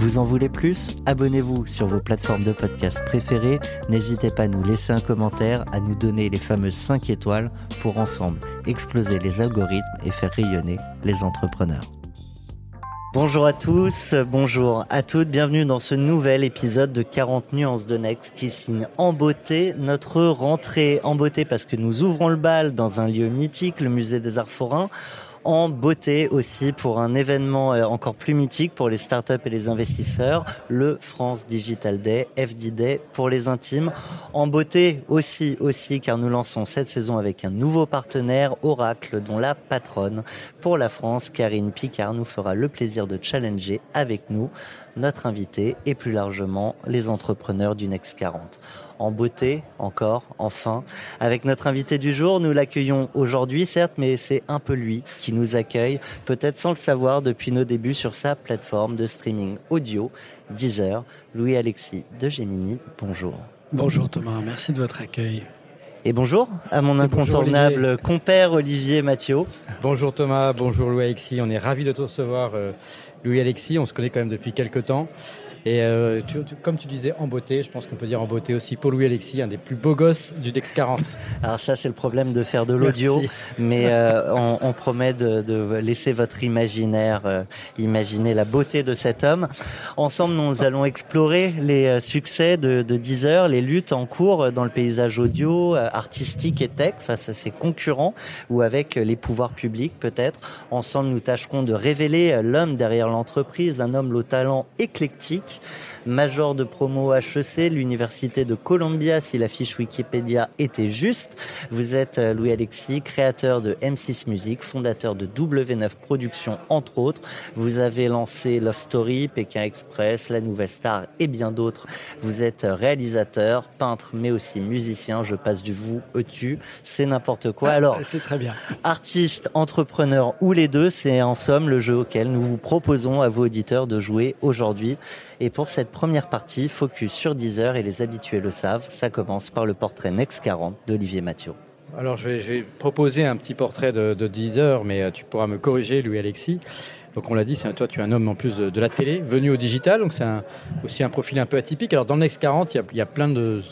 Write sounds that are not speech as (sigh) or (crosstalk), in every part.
Vous en voulez plus? Abonnez-vous sur vos plateformes de podcast préférées. N'hésitez pas à nous laisser un commentaire, à nous donner les fameuses 5 étoiles pour ensemble exploser les algorithmes et faire rayonner les entrepreneurs. Bonjour à tous, bonjour à toutes, bienvenue dans ce nouvel épisode de 40 nuances de Next qui signe en beauté notre rentrée en beauté parce que nous ouvrons le bal dans un lieu mythique, le musée des arts forains en beauté aussi pour un événement euh, encore plus mythique pour les startups et les investisseurs, le France Digital Day, FD Day pour les intimes. En beauté aussi, aussi, car nous lançons cette saison avec un nouveau partenaire, Oracle, dont la patronne pour la France, Karine Picard, nous fera le plaisir de challenger avec nous notre invité et plus largement les entrepreneurs du Next 40 en beauté encore, enfin. Avec notre invité du jour, nous l'accueillons aujourd'hui, certes, mais c'est un peu lui qui nous accueille, peut-être sans le savoir depuis nos débuts sur sa plateforme de streaming audio, Deezer. Louis-Alexis de Gemini, bonjour. Bonjour Thomas, merci de votre accueil. Et bonjour à mon incontournable compère Olivier Mathieu. Bonjour Thomas, bonjour Louis-Alexis, on est ravis de te recevoir. Euh, Louis-Alexis, on se connaît quand même depuis quelques temps. Et euh, comme tu disais, en beauté, je pense qu'on peut dire en beauté aussi pour Louis Alexis, un des plus beaux gosses du Dex 40. (laughs) Alors ça, c'est le problème de faire de l'audio, mais euh, on, promet de, laisser votre imaginaire euh, imaginer la beauté de cet homme. Ensemble, nous allons explorer les succès de, de Deezer, les luttes en cours dans le paysage audio, artistique et tech face à ses concurrents ou avec les pouvoirs publics peut-être. Ensemble, nous tâcherons de révéler l'homme derrière l'entreprise, un homme au talent éclectique Major de promo HEC, l'université de Columbia, si la fiche Wikipédia était juste. Vous êtes euh, Louis-Alexis, créateur de M6 Music, fondateur de W9 Productions, entre autres. Vous avez lancé Love Story, Pékin Express, La Nouvelle Star et bien d'autres. Vous êtes réalisateur, peintre, mais aussi musicien. Je passe du vous, e tu, c'est n'importe quoi. Ah, Alors, c'est très bien. Artiste, entrepreneur ou les deux, c'est en somme le jeu auquel nous vous proposons à vos auditeurs de jouer aujourd'hui. Et pour cette première partie, focus sur Deezer et les habitués le savent, ça commence par le portrait Next 40 d'Olivier Mathieu. Alors je vais, proposer un petit portrait de, de Deezer, mais euh, tu pourras me corriger, Louis-Alexis. Donc on l'a dit, c'est toi, tu es un homme en plus de, la télé, venu au digital, donc c'est aussi un profil un peu atypique. Alors dans le Next 40, il y a, plein de,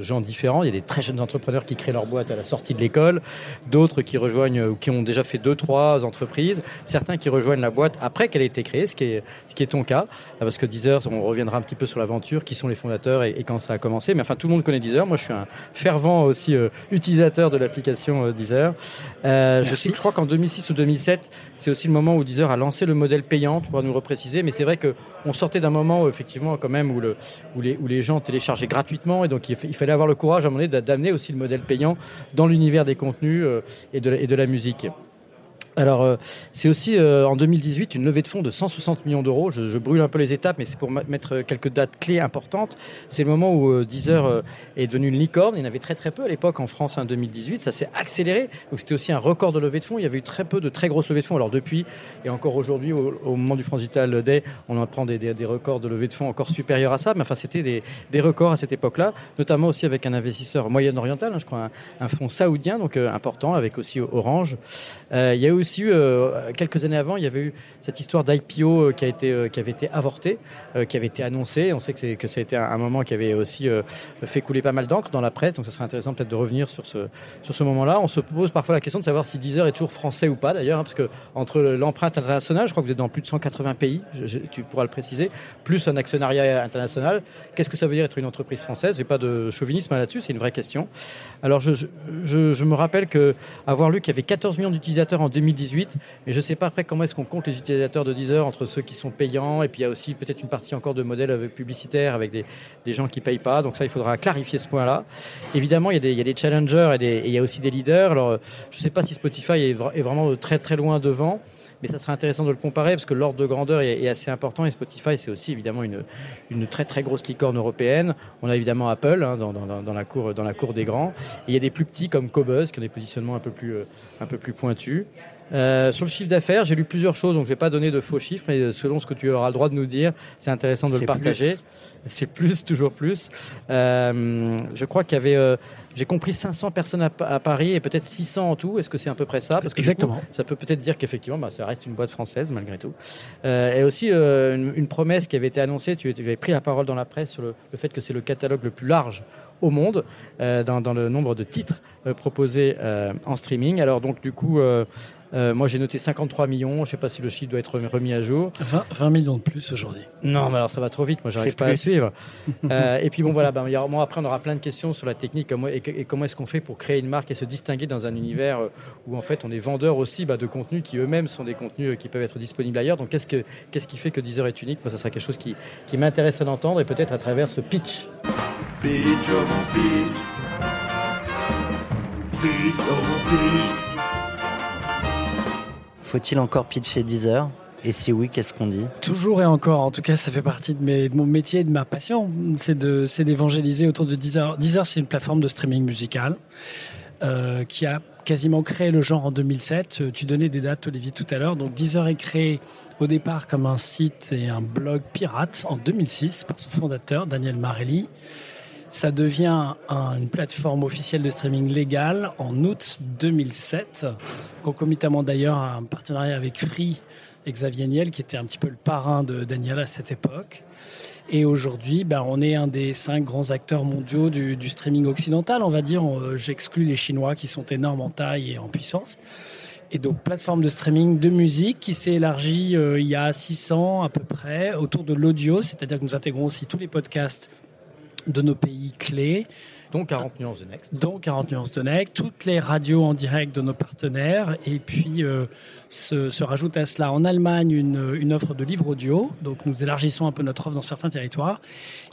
gens différents. Il y a des très jeunes entrepreneurs qui créent leur boîte à la sortie de l'école, d'autres qui rejoignent ou qui ont déjà fait deux, trois entreprises, certains qui rejoignent la boîte après qu'elle ait été créée, ce qui est, ce qui est ton cas, parce que Deezer, on reviendra un petit peu sur l'aventure, qui sont les fondateurs et, quand ça a commencé. Mais enfin, tout le monde connaît Deezer. Moi, je suis un fervent aussi euh, utilisateur de l'application euh, Deezer. Euh, je, sais, je crois qu'en 2006 ou 2007, c'est aussi le moment où Deezer a lancé le modèle payant, tu pourras nous repréciser, mais c'est vrai qu'on sortait d'un moment effectivement quand même où, le, où, les, gens téléchargeaient gratuitement et donc il, fallait avoir le courage à un moment donné d'amener aussi le modèle payant dans l'univers des contenus euh, et de la musique. Alors, euh, c'est aussi euh, en 2018 une levée de fonds de 160 millions d'euros. Je, brûle un peu les étapes, mais c'est pour mettre quelques dates clés importantes. C'est le moment où euh, Deezer est devenu une licorne. Il y en avait très très peu à l'époque en France en 2018. Ça s'est accéléré. Donc c'était aussi un record de levée de fonds. Il y avait eu très peu de très grosses levées de fonds. Alors depuis et encore aujourd'hui, au, moment du France Digital Day, on apprend des, des, records de levée de fonds encore supérieurs à ça. Mais enfin, c'était des, records à cette époque-là, notamment aussi avec un investisseur moyen-oriental, hein, je crois, un, fonds saoudien, donc important, avec aussi Orange. Il y a eu aussi euh, quelques années avant, il y avait eu cette histoire d'IPO euh, euh, qui avait été avortée, qui avait été annoncée. On sait que, que ça a été un, moment qui avait aussi fait couler pas mal d'encre dans la presse, donc ça serait intéressant peut-être de revenir sur ce, sur ce moment-là. On se pose parfois la question de savoir si Deezer est toujours français ou pas d'ailleurs, hein, parce que entre l'empreinte internationale, je crois que vous êtes dans plus de 180 pays, tu pourras le préciser, plus un actionnariat international, qu'est-ce que ça veut dire être une entreprise française? J'ai pas de chauvinisme là-dessus, c'est une vraie question. Alors je, je me rappelle que avoir lu qu'il y avait 14 millions d'utilisateurs en 2010 2018. Mais je ne sais pas après comment est-ce qu'on compte les utilisateurs de Deezer entre ceux qui sont payants et puis il y a aussi peut-être une partie encore de modèles publicitaires avec des, gens qui ne payent pas. Donc ça, il faudra clarifier ce point-là. Évidemment, il y, a des, challengers et, il y a aussi des leaders. Alors, je ne sais pas si Spotify est, est vraiment très très loin devant mais ça serait intéressant de le comparer parce que l'ordre de grandeur est, assez important et Spotify c'est aussi évidemment une, très très grosse licorne européenne. On a évidemment Apple hein, dans, la cour, des grands et il y a des plus petits comme Cobuzz qui ont des positionnements un peu plus, euh, un peu plus pointus. Euh, sur le chiffre d'affaires, j'ai lu plusieurs choses, donc je ne vais pas donner de faux chiffres, mais selon ce que tu auras le droit de nous dire, c'est intéressant de le partager. C'est plus, toujours plus. Euh, je crois qu'il y avait, euh, j'ai compris 500 personnes à, Paris et peut-être 600 en tout. Est-ce que c'est à peu près ça? Parce que Exactement. ça peut peut-être dire qu'effectivement, bah, ça reste une boîte française malgré tout. et aussi une, promesse qui avait été annoncée. Tu, avais pris la parole dans la presse sur le, fait que c'est le catalogue le plus large au monde dans, dans, le nombre de titres proposés en streaming. Alors donc du coup, euh, moi, j'ai noté 53 millions. Je ne sais pas si le chiffre doit être remis à jour. 20, millions de plus aujourd'hui. Non, mais alors ça va trop vite. Moi, j'arrive pas à suivre. (laughs) euh, et puis bon, voilà. Ben, moi, après, on aura plein de questions sur la technique et, comment est-ce qu'on fait pour créer une marque et se distinguer dans un univers euh, où en fait, on est vendeur aussi bah, de contenus qui eux-mêmes sont des contenus qui peuvent être disponibles ailleurs. Donc, qu'est-ce, que, qu'est-ce qui fait que Deezer est unique? Moi, ça sera quelque chose qui, qui m'intéresse d'entendre et peut-être à travers ce pitch. Pitch, oh, pitch. Pitch, oh, pitch. Faut-il encore pitcher 10 heures? Et si oui, qu'est-ce qu'on dit? Toujours et encore. En tout cas, ça fait partie de, mon métier et de ma passion. C'est d'évangéliser autour de Deezer. Deezer, c'est une plateforme de streaming musical euh, qui a quasiment créé le genre en 2007. Euh, tu donnais des dates, Olivier, tout à l'heure. Donc Deezer est créé au départ comme un site et un blog pirate en 2006 par son fondateur, Daniel Marelli. Ça devient une plateforme officielle de streaming légale en août 2007, concomitamment d'ailleurs à un partenariat avec Free et Xavier Niel, qui était un petit peu le parrain de Daniel à cette époque. Et aujourd'hui, ben, on est un des cinq grands acteurs mondiaux du, streaming occidental, on va dire. J'exclus les Chinois qui sont énormes en taille et en puissance. Et donc, plateforme de streaming de musique qui s'est élargie euh, il y a 600 à peu près autour de l'audio, c'est-à-dire que nous intégrons aussi tous les podcasts de nos pays clés. Dont 40 nuances de Next. Dont 40 nuances de Next, toutes les radios en direct de nos partenaires, et puis euh, se, rajoute à cela en Allemagne une, offre de livres audio. Donc nous élargissons un peu notre offre dans certains territoires.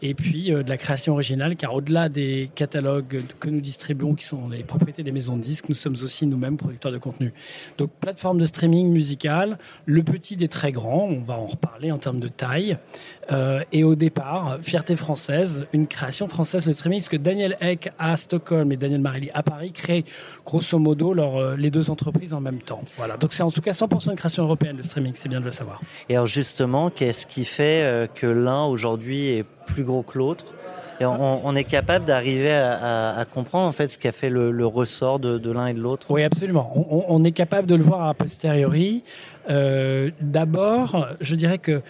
Et puis euh, de la création originale, car au-delà des catalogues que nous distribuons, qui sont les propriétés des maisons de disques, nous sommes aussi nous-mêmes producteurs de contenu. Donc plateforme de streaming musical, le petit des très grands, on va en reparler en termes de taille. Euh, et au départ, fierté française, une création française de streaming, parce que Daniel Eck à Stockholm et Daniel Marelli à Paris créent grosso modo leur, euh, les deux entreprises en même temps. Voilà, donc c'est en tout cas 100% une création européenne, le streaming, c'est bien de le savoir. Et alors justement, qu'est-ce qui fait euh, que l'un aujourd'hui est plus gros que l'autre? Et on, est capable d'arriver à, comprendre en fait ce qui a fait le, ressort de, l'un et de l'autre? Oui, absolument. On, est capable de le voir a posteriori. Euh, D'abord, je dirais que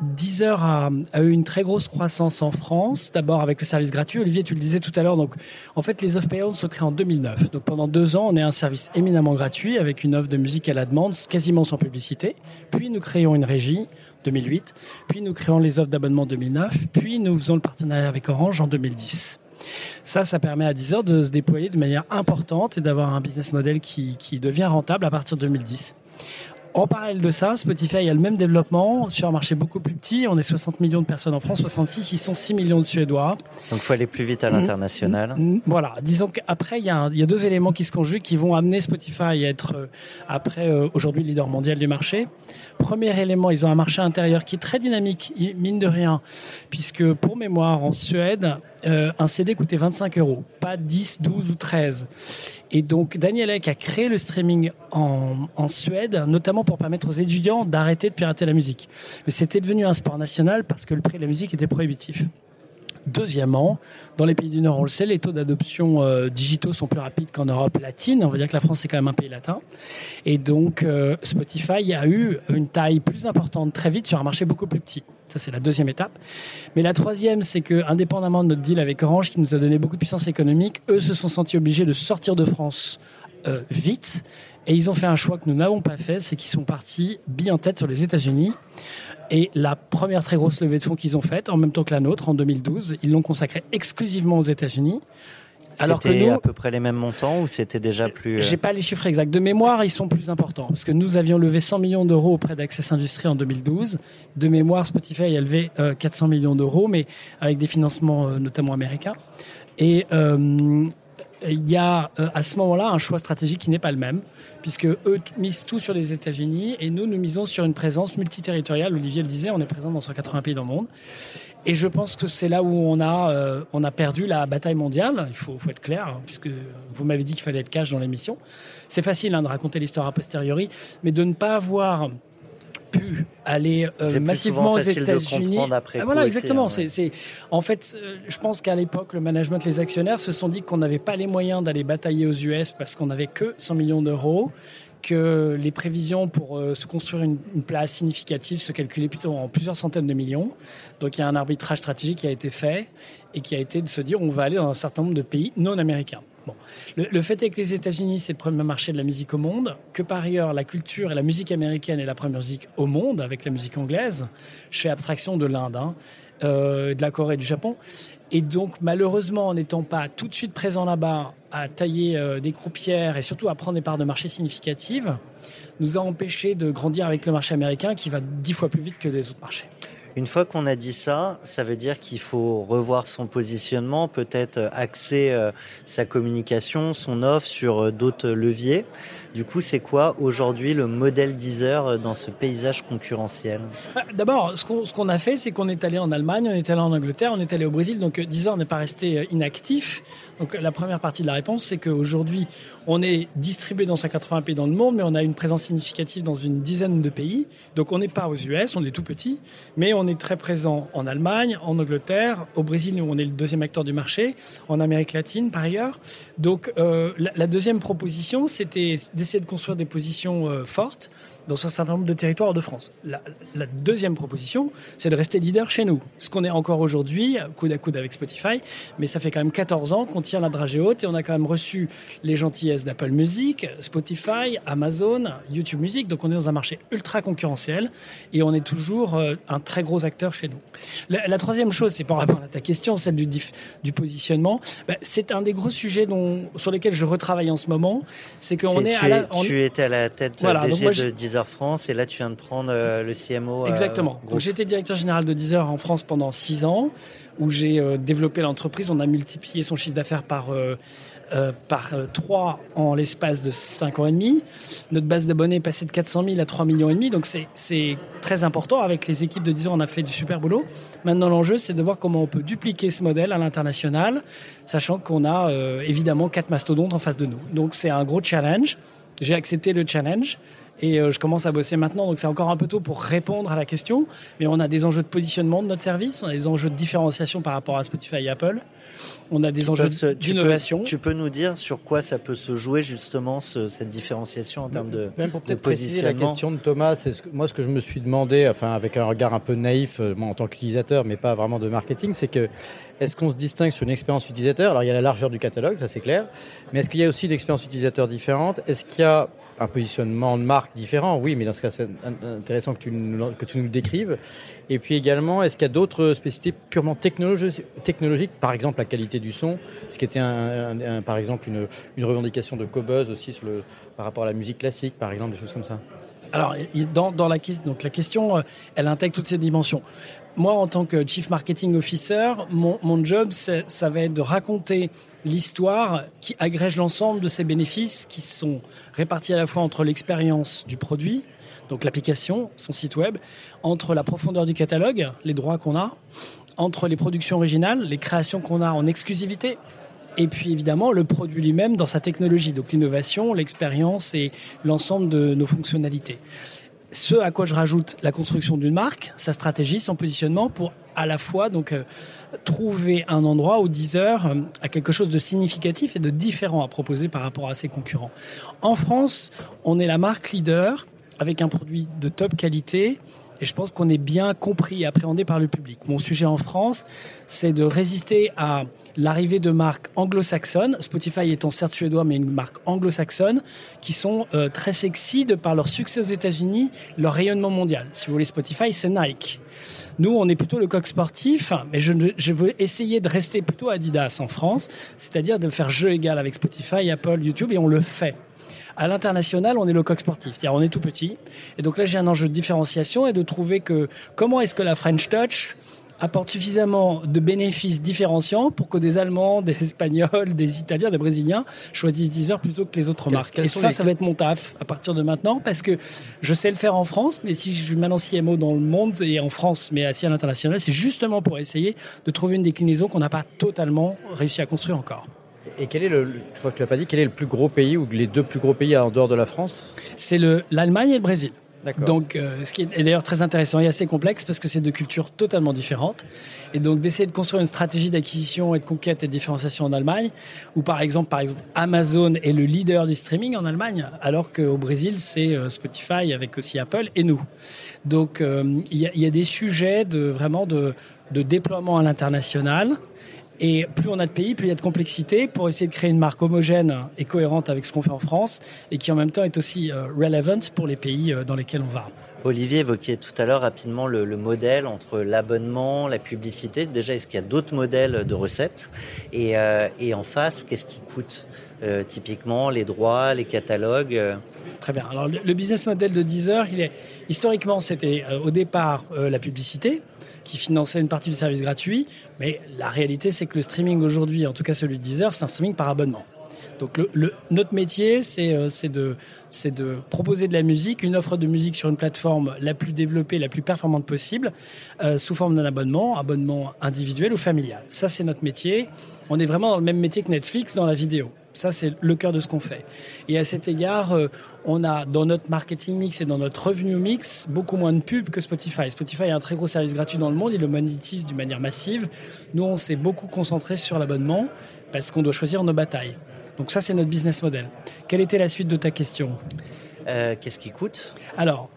Deezer a, a, eu une très grosse croissance en France, d'abord avec le service gratuit. Olivier, tu le disais tout à l'heure. Donc, en fait, les offres payantes sont créées en 2009. Donc, pendant deux ans, on est un service éminemment gratuit avec une offre de musique à la demande, quasiment sans publicité. Puis, nous créons une régie 2008. Puis, nous créons les offres d'abonnement 2009. Puis, nous faisons le partenariat avec Orange en 2010. Ça, ça permet à Deezer de se déployer de manière importante et d'avoir un business model qui devient rentable à partir de 2010. En parallèle de ça, Spotify a le même développement sur un marché beaucoup plus petit. On est 60 millions de personnes en France, 66, ils sont 6 millions de Suédois. Donc il faut aller plus vite à l'international. Mm, mm, voilà, disons qu'après, il y, a deux éléments qui se conjuguent qui vont amener Spotify à être, euh, après, euh, aujourd'hui, leader mondial du marché. Premier élément, ils ont un marché intérieur qui est très dynamique, mine de rien, puisque pour mémoire, en Suède, euh, un CD coûtait 25 euros, pas 10, 12 ou 13. Et donc Daniel Ek a créé le streaming en, en Suède, notamment pour permettre aux étudiants d'arrêter de pirater la musique. Mais c'était devenu un sport national parce que le prix de la musique était prohibitif. Deuxièmement, dans les pays du Nord, on le sait, les taux d'adoption euh, digitaux sont plus rapides qu'en Europe latine. On va dire que la France est quand même un pays latin. Et donc, euh, Spotify a eu une taille plus importante très vite sur un marché beaucoup plus petit. Ça, c'est la deuxième étape. Mais la troisième, c'est que, indépendamment de notre deal avec Orange, qui nous a donné beaucoup de puissance économique, eux se sont sentis obligés de sortir de France euh, vite. Et ils ont fait un choix que nous n'avons pas fait, c'est qu'ils sont partis bien en tête sur les États-Unis. Et la première très grosse levée de fonds qu'ils ont faite, en même temps que la nôtre, en 2012, ils l'ont consacrée exclusivement aux États-Unis. Alors que nous, à peu près les mêmes montants ou c'était déjà plus J'ai pas les chiffres exacts de mémoire, ils sont plus importants parce que nous avions levé 100 millions d'euros auprès d'Access Industries en 2012. De mémoire, Spotify a levé 400 millions d'euros, mais avec des financements notamment américains. Et il y a à ce moment-là un choix stratégique qui n'est pas le même puisque eux misent tout sur les États-Unis et nous, nous misons sur une présence multiterritoriale. Olivier le disait, on est présent dans 180 pays dans le monde. Et je pense que c'est là où on a, euh, on a perdu la bataille mondiale. Il faut, faut être clair, hein, puisque vous m'avez dit qu'il fallait être cash dans l'émission. C'est facile hein, de raconter l'histoire a posteriori, mais de ne pas avoir pu aller euh, massivement aux États-Unis. Ah, voilà, exactement. Hein, c'est, en fait, euh, je pense qu'à l'époque, le management, les actionnaires se sont dit qu'on n'avait pas les moyens d'aller batailler aux US parce qu'on n'avait que 100 millions d'euros que les prévisions pour euh, se construire une, place significative se calculaient plutôt en plusieurs centaines de millions. Donc il y a un arbitrage stratégique qui a été fait et qui a été de se dire on va aller dans un certain nombre de pays non américains. Le, fait est que les États-Unis, c'est le premier marché de la musique au monde, que par ailleurs, la culture et la musique américaine est la première musique au monde avec la musique anglaise. Je fais abstraction de l'Inde, hein, euh, de la Corée du Japon. Et donc, malheureusement, en n'étant pas tout de suite présent là-bas, à tailler euh, des croupières et surtout à prendre des parts de marché significatives, nous a empêché de grandir avec le marché américain qui va dix fois plus vite que les autres marchés. Une fois qu'on a dit ça, ça veut dire qu'il faut revoir son positionnement, peut-être axer euh, sa communication, son offre sur euh, d'autres leviers. Du coup, c'est quoi aujourd'hui le modèle Deezer euh, dans ce paysage concurrentiel bah, D'abord, ce qu'on a fait, c'est qu'on est allé en Allemagne, on est allé en Angleterre, on est allé au Brésil. Donc Deezer n'est pas resté inactif. Donc la première partie de la réponse, c'est qu'aujourd'hui, on est distribué dans 180 pays dans le monde, mais on a une présence significative dans une dizaine de pays. Donc on n'est pas aux US, on est tout petit, mais on est très présent en Allemagne, en Angleterre, au Brésil où on est le deuxième acteur du marché, en Amérique latine par ailleurs. Donc euh, la, deuxième proposition, c'était d'essayer de construire des positions euh, fortes dans un certain nombre de territoires de France. La, deuxième proposition, c'est de rester leader chez nous. Ce qu'on est encore aujourd'hui, coude à coude avec Spotify, mais ça fait quand même 14 ans qu'on tient la dragée haute et on a quand même reçu les gentillesses d'Apple Music, Spotify, Amazon, YouTube Music. Donc on est dans un marché ultra concurrentiel et on est toujours euh, un très gros acteur chez nous. La, troisième chose, c'est par rapport à ta question, celle du, du positionnement. Ben, c'est un des gros sujets dont, sur lesquels je retravaille en ce moment. C'est qu'on est, à la, Tu étais à la tête voilà, de Deezer France et là tu viens de prendre euh, le CMO. Euh, Exactement. Donc j'étais directeur général de Deezer en France pendant six ans où j'ai euh, développé l'entreprise. On a multiplié son chiffre d'affaires par par 3 en l'espace de 5 ans et demi. Notre base d'abonnés est passée de 400 000 à 3 millions et demi, donc c'est très important. Avec les équipes de Deezer, on a fait du super boulot. Maintenant, l'enjeu, c'est de voir comment on peut dupliquer ce modèle à l'international, sachant qu'on a évidemment quatre mastodontes en face de nous. Donc c'est un gros challenge. J'ai accepté le challenge. Et euh, je commence à bosser maintenant, donc c'est encore un peu tôt pour répondre à la question. Mais on a des enjeux de positionnement de notre service, on a des enjeux de différenciation par rapport à Spotify et Apple. On a des enjeux d'innovation. Tu, peux nous dire sur quoi ça peut se jouer justement cette différenciation en termes de, Même pour peut-être préciser la question de Thomas, moi ce que je me suis demandé, enfin avec un regard un peu naïf euh, moi, en tant qu'utilisateur, mais pas vraiment de marketing, c'est que est-ce qu'on se distingue sur une expérience utilisateur? Alors il y a la largeur du catalogue, ça c'est clair, mais est-ce qu'il y a aussi d'expériences utilisateurs différentes Est-ce qu'il y a un positionnement de marque différent, oui, mais dans ce cas, c'est intéressant que tu, nous, le décrives. Et puis également, est-ce qu'il y a d'autres spécificités purement technologiques, par exemple la qualité du son, ce qui était un, par exemple une, revendication de Cobuzz aussi par rapport à la musique classique, par exemple, des choses comme ça? Alors, dans, dans la, donc la question, euh, elle intègre toutes ces dimensions moi, en tant que Chief Marketing Officer, mon, job, ça va être de raconter l'histoire qui agrège l'ensemble de ces bénéfices qui sont répartis à la fois entre l'expérience du produit, donc l'application, son site web, entre la profondeur du catalogue, les droits qu'on a, entre les productions originales, les créations qu'on a en exclusivité, et puis évidemment le produit lui-même dans sa technologie, donc l'innovation, l'expérience et l'ensemble de nos fonctionnalités ce à quoi je rajoute la construction d'une marque, sa stratégie, son positionnement pour à la fois donc euh, trouver un endroit où Deezer euh, a quelque chose de significatif et de différent à proposer par rapport à ses concurrents. En France, on est la marque leader avec un produit de top qualité Et je pense qu'on est bien compris et appréhendé par le public. Mon sujet en France, c'est de résister à l'arrivée de marques anglo-saxonnes, Spotify étant certes suédois, mais une marque anglo-saxonne, qui sont euh, très sexy de par leur succès aux États-Unis, leur rayonnement mondial. Si vous voulez Spotify, c'est Nike. Nous, on est plutôt le coq sportif, mais je, je, veux essayer de rester plutôt Adidas en France, c'est-à-dire de faire jeu égal avec Spotify, Apple, YouTube, et on le fait. À l'international, on est le coq sportif, c'est-à-dire on est tout petit. Et donc là, j'ai un enjeu de différenciation et de trouver que comment est-ce que la French Touch apporte suffisamment de bénéfices différenciants pour que des Allemands, (laughs) des Espagnols, des Italiens, des Brésiliens choisissent Deezer plutôt que les autres marques. et ça, ça va être mon taf à partir de maintenant parce que je sais le faire en France, mais si je suis maintenant CMO dans le monde et en France, mais assis à l'international, c'est justement pour essayer de trouver une déclinaison qu'on n'a pas totalement réussi à construire encore. Et quel est le, je crois que tu l'as pas dit, quel est le plus gros pays ou les deux plus gros pays en dehors de la France? C'est l'Allemagne et le Brésil. Donc, euh, ce qui est, d'ailleurs très intéressant et assez complexe parce que c'est deux cultures totalement différentes. Et donc, d'essayer de construire une stratégie d'acquisition et de conquête et de différenciation en Allemagne, où par exemple, par exemple, Amazon est le leader du streaming en Allemagne, alors qu'au Brésil, c'est euh, Spotify avec aussi Apple et nous. Donc, euh, il y, y, a des sujets de vraiment de, de déploiement à l'international et plus on a de pays, plus il y a de complexité pour essayer de créer une marque homogène et cohérente avec ce qu'on fait en France et qui en même temps est aussi euh, relevant pour les pays euh, dans lesquels on va. Olivier évoquait tout à l'heure rapidement le, modèle entre l'abonnement, la publicité. Déjà, est-ce qu'il y a d'autres modèles de recettes? Et, euh, et, en face, qu'est-ce qui coûte Typiquement, les droits, les catalogues Très bien. Alors, le, business model de Deezer, il est, historiquement, c'était au départ la publicité qui finançait une partie du service gratuit. Mais la réalité, c'est que le streaming aujourd'hui, en tout cas celui de Deezer, c'est un streaming par abonnement. Donc notre métier, euh, c'est de, de proposer de la musique, une offre de musique sur une plateforme la plus développée, la plus performante possible, euh, sous forme d'un abonnement, abonnement individuel ou familial. Ça, c'est notre métier. On est vraiment dans le même métier que Netflix dans la vidéo. Ça, c'est le cœur de ce qu'on fait. Et à cet égard, euh, on a dans notre marketing mix et dans notre revenu mix beaucoup moins de pubs que Spotify. Spotify a un très gros service gratuit dans le monde, il le monétise d'une manière massive. Nous, on s'est beaucoup concentré sur l'abonnement parce qu'on doit choisir nos batailles. Donc ça, c'est notre business model. Quelle était la suite de ta question euh, Qu'est-ce qui coûte? Alors,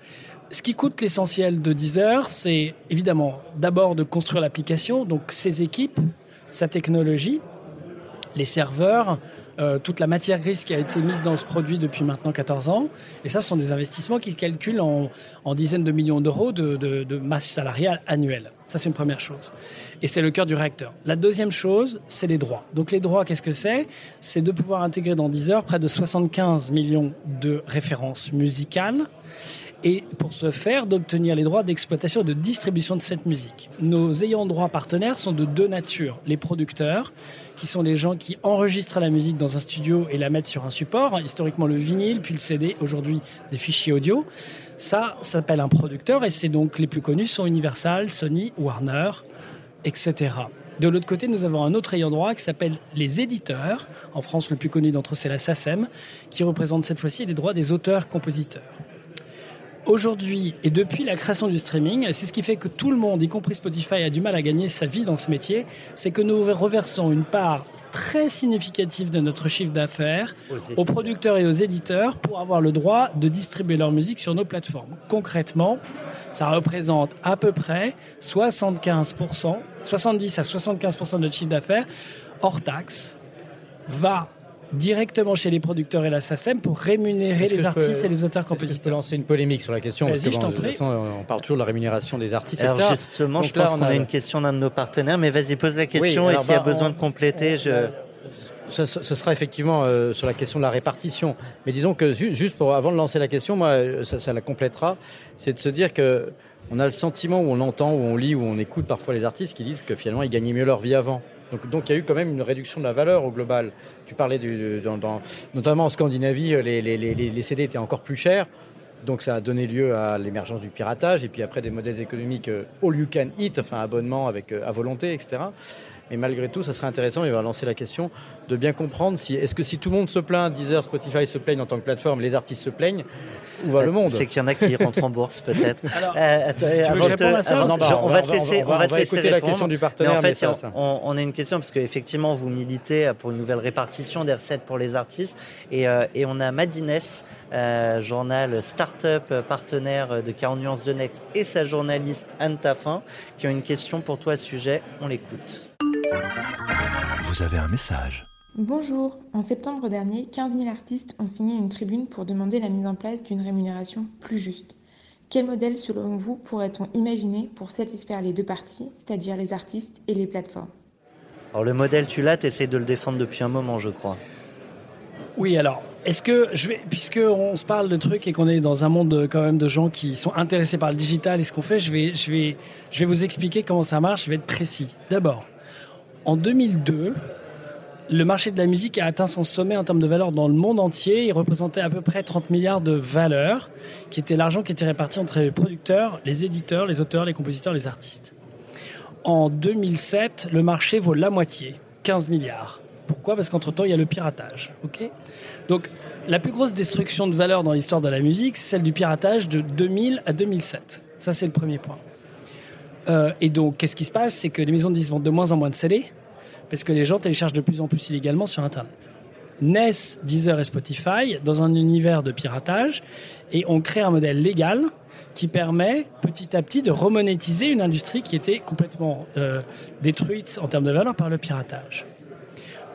ce qui coûte l'essentiel de Deezer, c'est évidemment d'abord de construire l'application, donc ses équipes, sa technologie, les serveurs, euh, toute la matière grise qui a été mise dans ce produit depuis maintenant 14 ans. Et ça, ce sont des investissements qui calculent en, dizaines de millions d'euros de, masse salariale annuelle. Ça, c'est une première chose. Et c'est le cœur du réacteur. La deuxième chose, c'est les droits. Donc les droits, qu'est-ce que c'est? C'est de pouvoir intégrer dans Deezer près de 75 millions de références musicales et pour ce faire, d'obtenir les droits d'exploitation et de distribution de cette musique. Nos ayants droit partenaires sont de deux natures. Les producteurs, qui sont les gens qui enregistrent la musique dans un studio et la mettent sur un support, historiquement le vinyle, puis le CD, aujourd'hui des fichiers audio. Ça, s'appelle un producteur et c'est donc les plus connus sont Universal, Sony, Warner, etc. De l'autre côté, nous avons un autre ayant droit qui s'appelle les éditeurs. En France, le plus connu d'entre eux, c'est la SACEM, qui représente cette fois-ci les droits des auteurs-compositeurs aujourd'hui et depuis la création du streaming, c'est ce qui fait que tout le monde, y compris Spotify, a du mal à gagner sa vie dans ce métier, c'est que nous reversons une part très significative de notre chiffre d'affaires aux, producteurs et aux éditeurs pour avoir le droit de distribuer leur musique sur nos plateformes. Concrètement, ça représente à peu près 75%, 70 à 75% de notre chiffre d'affaires hors taxe va directement chez les producteurs et la SACEM pour rémunérer les artistes et les auteurs-compositeurs. Je peux lancer une polémique sur la question parce que, bon, façon, on parle toujours de la rémunération des artistes. Alors justement, je pense qu'on a... une question d'un de nos partenaires, mais vas-y, pose la question et s'il y a bah, besoin de compléter, je... Ce, sera effectivement euh, sur la question de la répartition. Mais disons que juste pour, avant de lancer la question, moi, ça, ça la complétera, c'est de se dire que on a le sentiment où on entend, où on lit, où on écoute parfois les artistes qui disent que finalement ils gagnaient mieux leur vie avant. Donc, il y a eu quand même une réduction de la valeur au global. Tu parlais notamment en Scandinavie, les, CD étaient encore plus chers. Donc ça a donné lieu à l'émergence du piratage et puis après des modèles économiques euh, all you can eat, enfin abonnement avec euh, à volonté, etc. Mais malgré tout, ça serait intéressant, il va lancer la question, de bien comprendre si est-ce que si tout le monde se plaint, Deezer, Spotify se plaignent en tant que plateforme, les artistes se plaignent, où va le monde C'est qu'il y en a qui rentrent en bourse peut-être. (laughs) Euh, tu veux que je réponde à ça on, va te laisser, on va, te laisser écouter la question du partenaire. Mais en fait, on, a une question parce qu'effectivement, vous militez pour une nouvelle répartition des recettes pour les artistes et, euh, et on a Madines, euh, journal start-up partenaire de 40 nuances de Next et sa journaliste Anne Taffin qui ont une question pour toi à ce sujet. On l'écoute. Vous avez un message. Bonjour. En septembre dernier, 15 000 artistes ont signé une tribune pour demander la mise en place d'une rémunération plus juste. Quel modèle, selon vous, pourrait-on imaginer pour satisfaire les deux parties, c'est-à-dire les artistes et les plateformes? Alors le modèle, tu l'as, tu essayes de le défendre depuis un moment, je crois. Oui, alors, est-ce que je vais, puisque on se parle de trucs et qu'on est dans un monde quand même de gens qui sont intéressés par le digital et ce qu'on fait, je vais, je vais, je vais vous expliquer comment ça marche. Je vais être précis. D'abord, en 2002, le marché de la musique a atteint son sommet en termes de valeur dans le monde entier. Il représentait à peu près 30 milliards de valeurs, qui était l'argent qui était réparti entre les producteurs, les éditeurs, les auteurs, les compositeurs, les artistes. En 2007, le marché vaut la moitié, 15 milliards. Pourquoi? Parce qu'entre-temps, il y a le piratage. Donc, la plus grosse destruction de valeur dans l'histoire de la musique, c'est celle du piratage de 2000 à 2007. Ça, c'est le premier point. Euh, et donc, qu'est-ce qui se passe? C'est que les maisons de disques vendent de moins en moins de CD parce que les gens téléchargent de plus en plus illégalement sur Internet. Naissent Deezer et Spotify dans un univers de piratage et on crée un modèle légal qui permet petit à petit de remonétiser une industrie qui était complètement euh, détruite en termes de valeur par le piratage.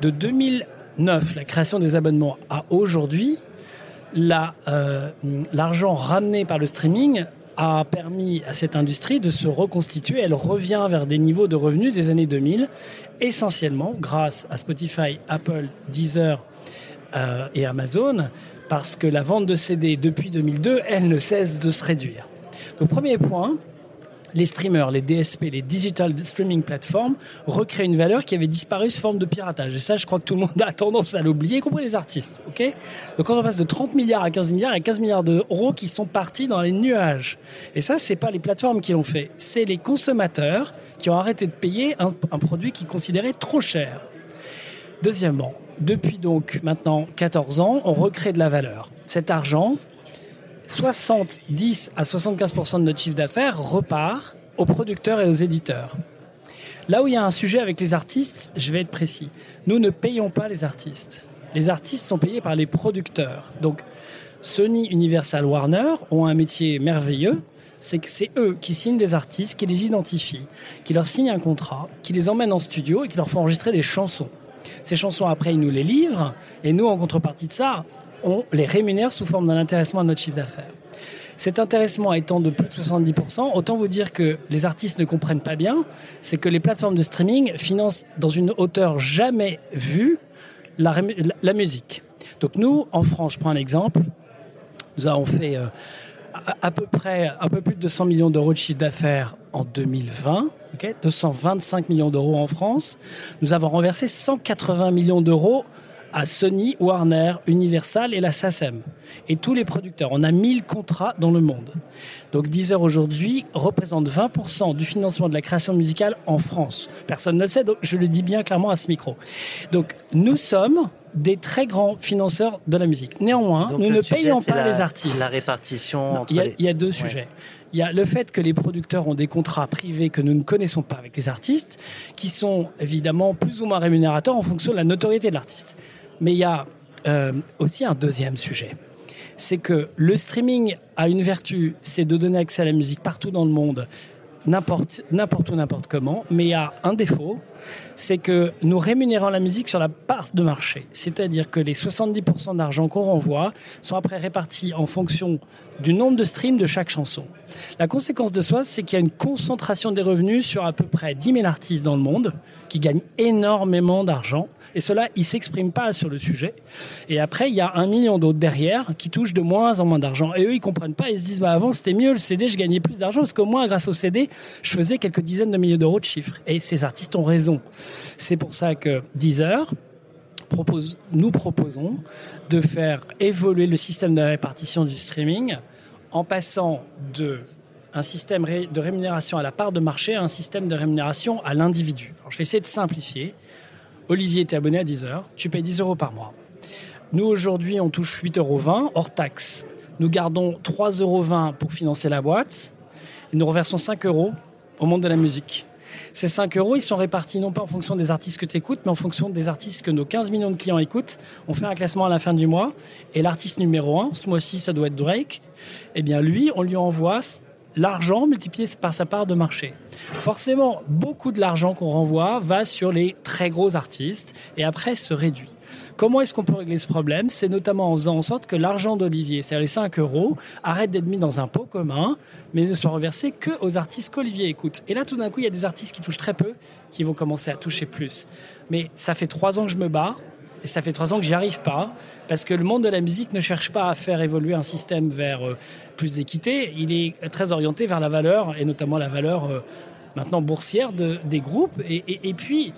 De 2009, la création des abonnements, à aujourd'hui, euh, l'argent ramené par le streaming a permis à cette industrie de se reconstituer. Elle revient vers des niveaux de revenus des années 2000, essentiellement grâce à Spotify, Apple, Deezer euh, et Amazon, parce que la vente de CD depuis 2002, elle ne cesse de se réduire. Donc premier point, les streamers, les DSP, les digital streaming platforms recréent une valeur qui avait disparu sous forme de piratage. Et ça, je crois que tout le monde a tendance à l'oublier, y compris les artistes. Ok? Donc quand on passe de 30 milliards à 15 milliards, a 15 milliards d'euros qui sont partis dans les nuages. Et ça, c'est pas les plateformes qui l'ont fait, c'est les consommateurs qui ont arrêté de payer un, un produit qu'ils considéraient trop cher. Deuxièmement, depuis donc maintenant 14 ans, on recrée de la valeur. Cet argent, 70 à 75% de notre chiffre d'affaires repart aux producteurs et aux éditeurs. Là où il y a un sujet avec les artistes, je vais être précis. Nous ne payons pas les artistes. Les artistes sont payés par les producteurs. Donc, Sony, Universal, Warner ont un métier merveilleux. C'est que c'est eux qui signent des artistes, qui les identifient, qui leur signent un contrat, qui les emmènent en studio et qui leur font enregistrer des chansons. Ces chansons, après, ils nous les livrent. Et nous, en contrepartie de ça, on les rémunère sous forme d'un intéressement à notre chiffre d'affaires. Cet intéressement étant de plus de 70%, autant vous dire que les artistes ne comprennent pas bien, c'est que les plateformes de streaming financent dans une hauteur jamais vue la, musique. Donc nous, en France, je prends un exemple, nous avons fait euh, à, peu près un peu plus de 200 millions d'euros de chiffre d'affaires en 2020, 225 millions d'euros en France. Nous avons renversé 180 millions d'euros à Sony, Warner, Universal et la SACEM. Et tous les producteurs. On a 1000 contrats dans le monde. Donc Deezer aujourd'hui représente 20% du financement de la création musicale en France. Personne ne le sait, donc je le dis bien clairement à ce micro. Donc nous sommes des très grands financeurs de la musique. Néanmoins, nous ne payons pas les artistes. La répartition. Il y, a deux sujets. Il y a le fait que les producteurs ont des contrats privés que nous ne connaissons pas avec les artistes, qui sont évidemment plus ou moins rémunérateurs en fonction de la notoriété de l'artiste. Mais il y a euh, aussi un deuxième sujet. C'est que le streaming a une vertu, c'est de donner accès à la musique partout dans le monde, n'importe où, n'importe comment. Mais il y a un défaut, c'est que nous rémunérons la musique sur la part de marché. C'est-à-dire que les 70% d'argent qu'on renvoie sont après répartis en fonction du nombre de streams de chaque chanson. La conséquence de ça, c'est qu'il y a une concentration des revenus sur à peu près 10 000 artistes dans le monde qui gagnent énormément d'argent et cela, ils s'expriment pas sur le sujet. Et après, il y a un million d'autres derrière qui touchent de moins en moins d'argent. Et eux, ils comprennent pas. Ils se disent, bah, avant, c'était mieux le CD, je gagnais plus d'argent parce qu'au moins, grâce au CD, je faisais quelques dizaines de milliers d'euros de chiffres. Et ces artistes ont raison. C'est pour ça que Deezer, propose, nous proposons de faire évoluer le système de répartition du streaming en passant de un système de rémunération à la part de marché à un système de rémunération à l'individu. Je vais essayer de simplifier. Olivier, es abonné à 10 heures, tu payes 10 euros par mois. Nous, aujourd'hui, on touche 8,20 euros hors taxe. Nous gardons 3,20 euros pour financer la boîte et nous reversons 5 euros au monde de la musique. Ces 5 euros, ils sont répartis non pas en fonction des artistes que tu écoutes, mais en fonction des artistes que nos 15 millions de clients écoutent. On fait un classement à la fin du mois et l'artiste numéro 1, ce mois-ci, ça doit être Drake. Eh bien, lui, on lui envoie l'argent multiplié par sa part de marché. Forcément, beaucoup de l'argent qu'on renvoie va sur les très gros artistes et après se réduit. Comment est-ce qu'on peut régler ce problème? C'est notamment en faisant en sorte que l'argent d'Olivier, c'est-à-dire les 5 euros, arrête d'être mis dans un pot commun, mais ne soit reversé que aux artistes qu'Olivier écoute. Et là, tout d'un coup, il y a des artistes qui touchent très peu, qui vont commencer à toucher plus. Mais ça fait trois ans que je me bats, et ça fait trois ans que j'y arrive pas, parce que le monde de la musique ne cherche pas à faire évoluer un système vers euh, plus d'équité. Il est très orienté vers la valeur, et notamment la valeur euh, maintenant boursière de, des groupes. Et puis,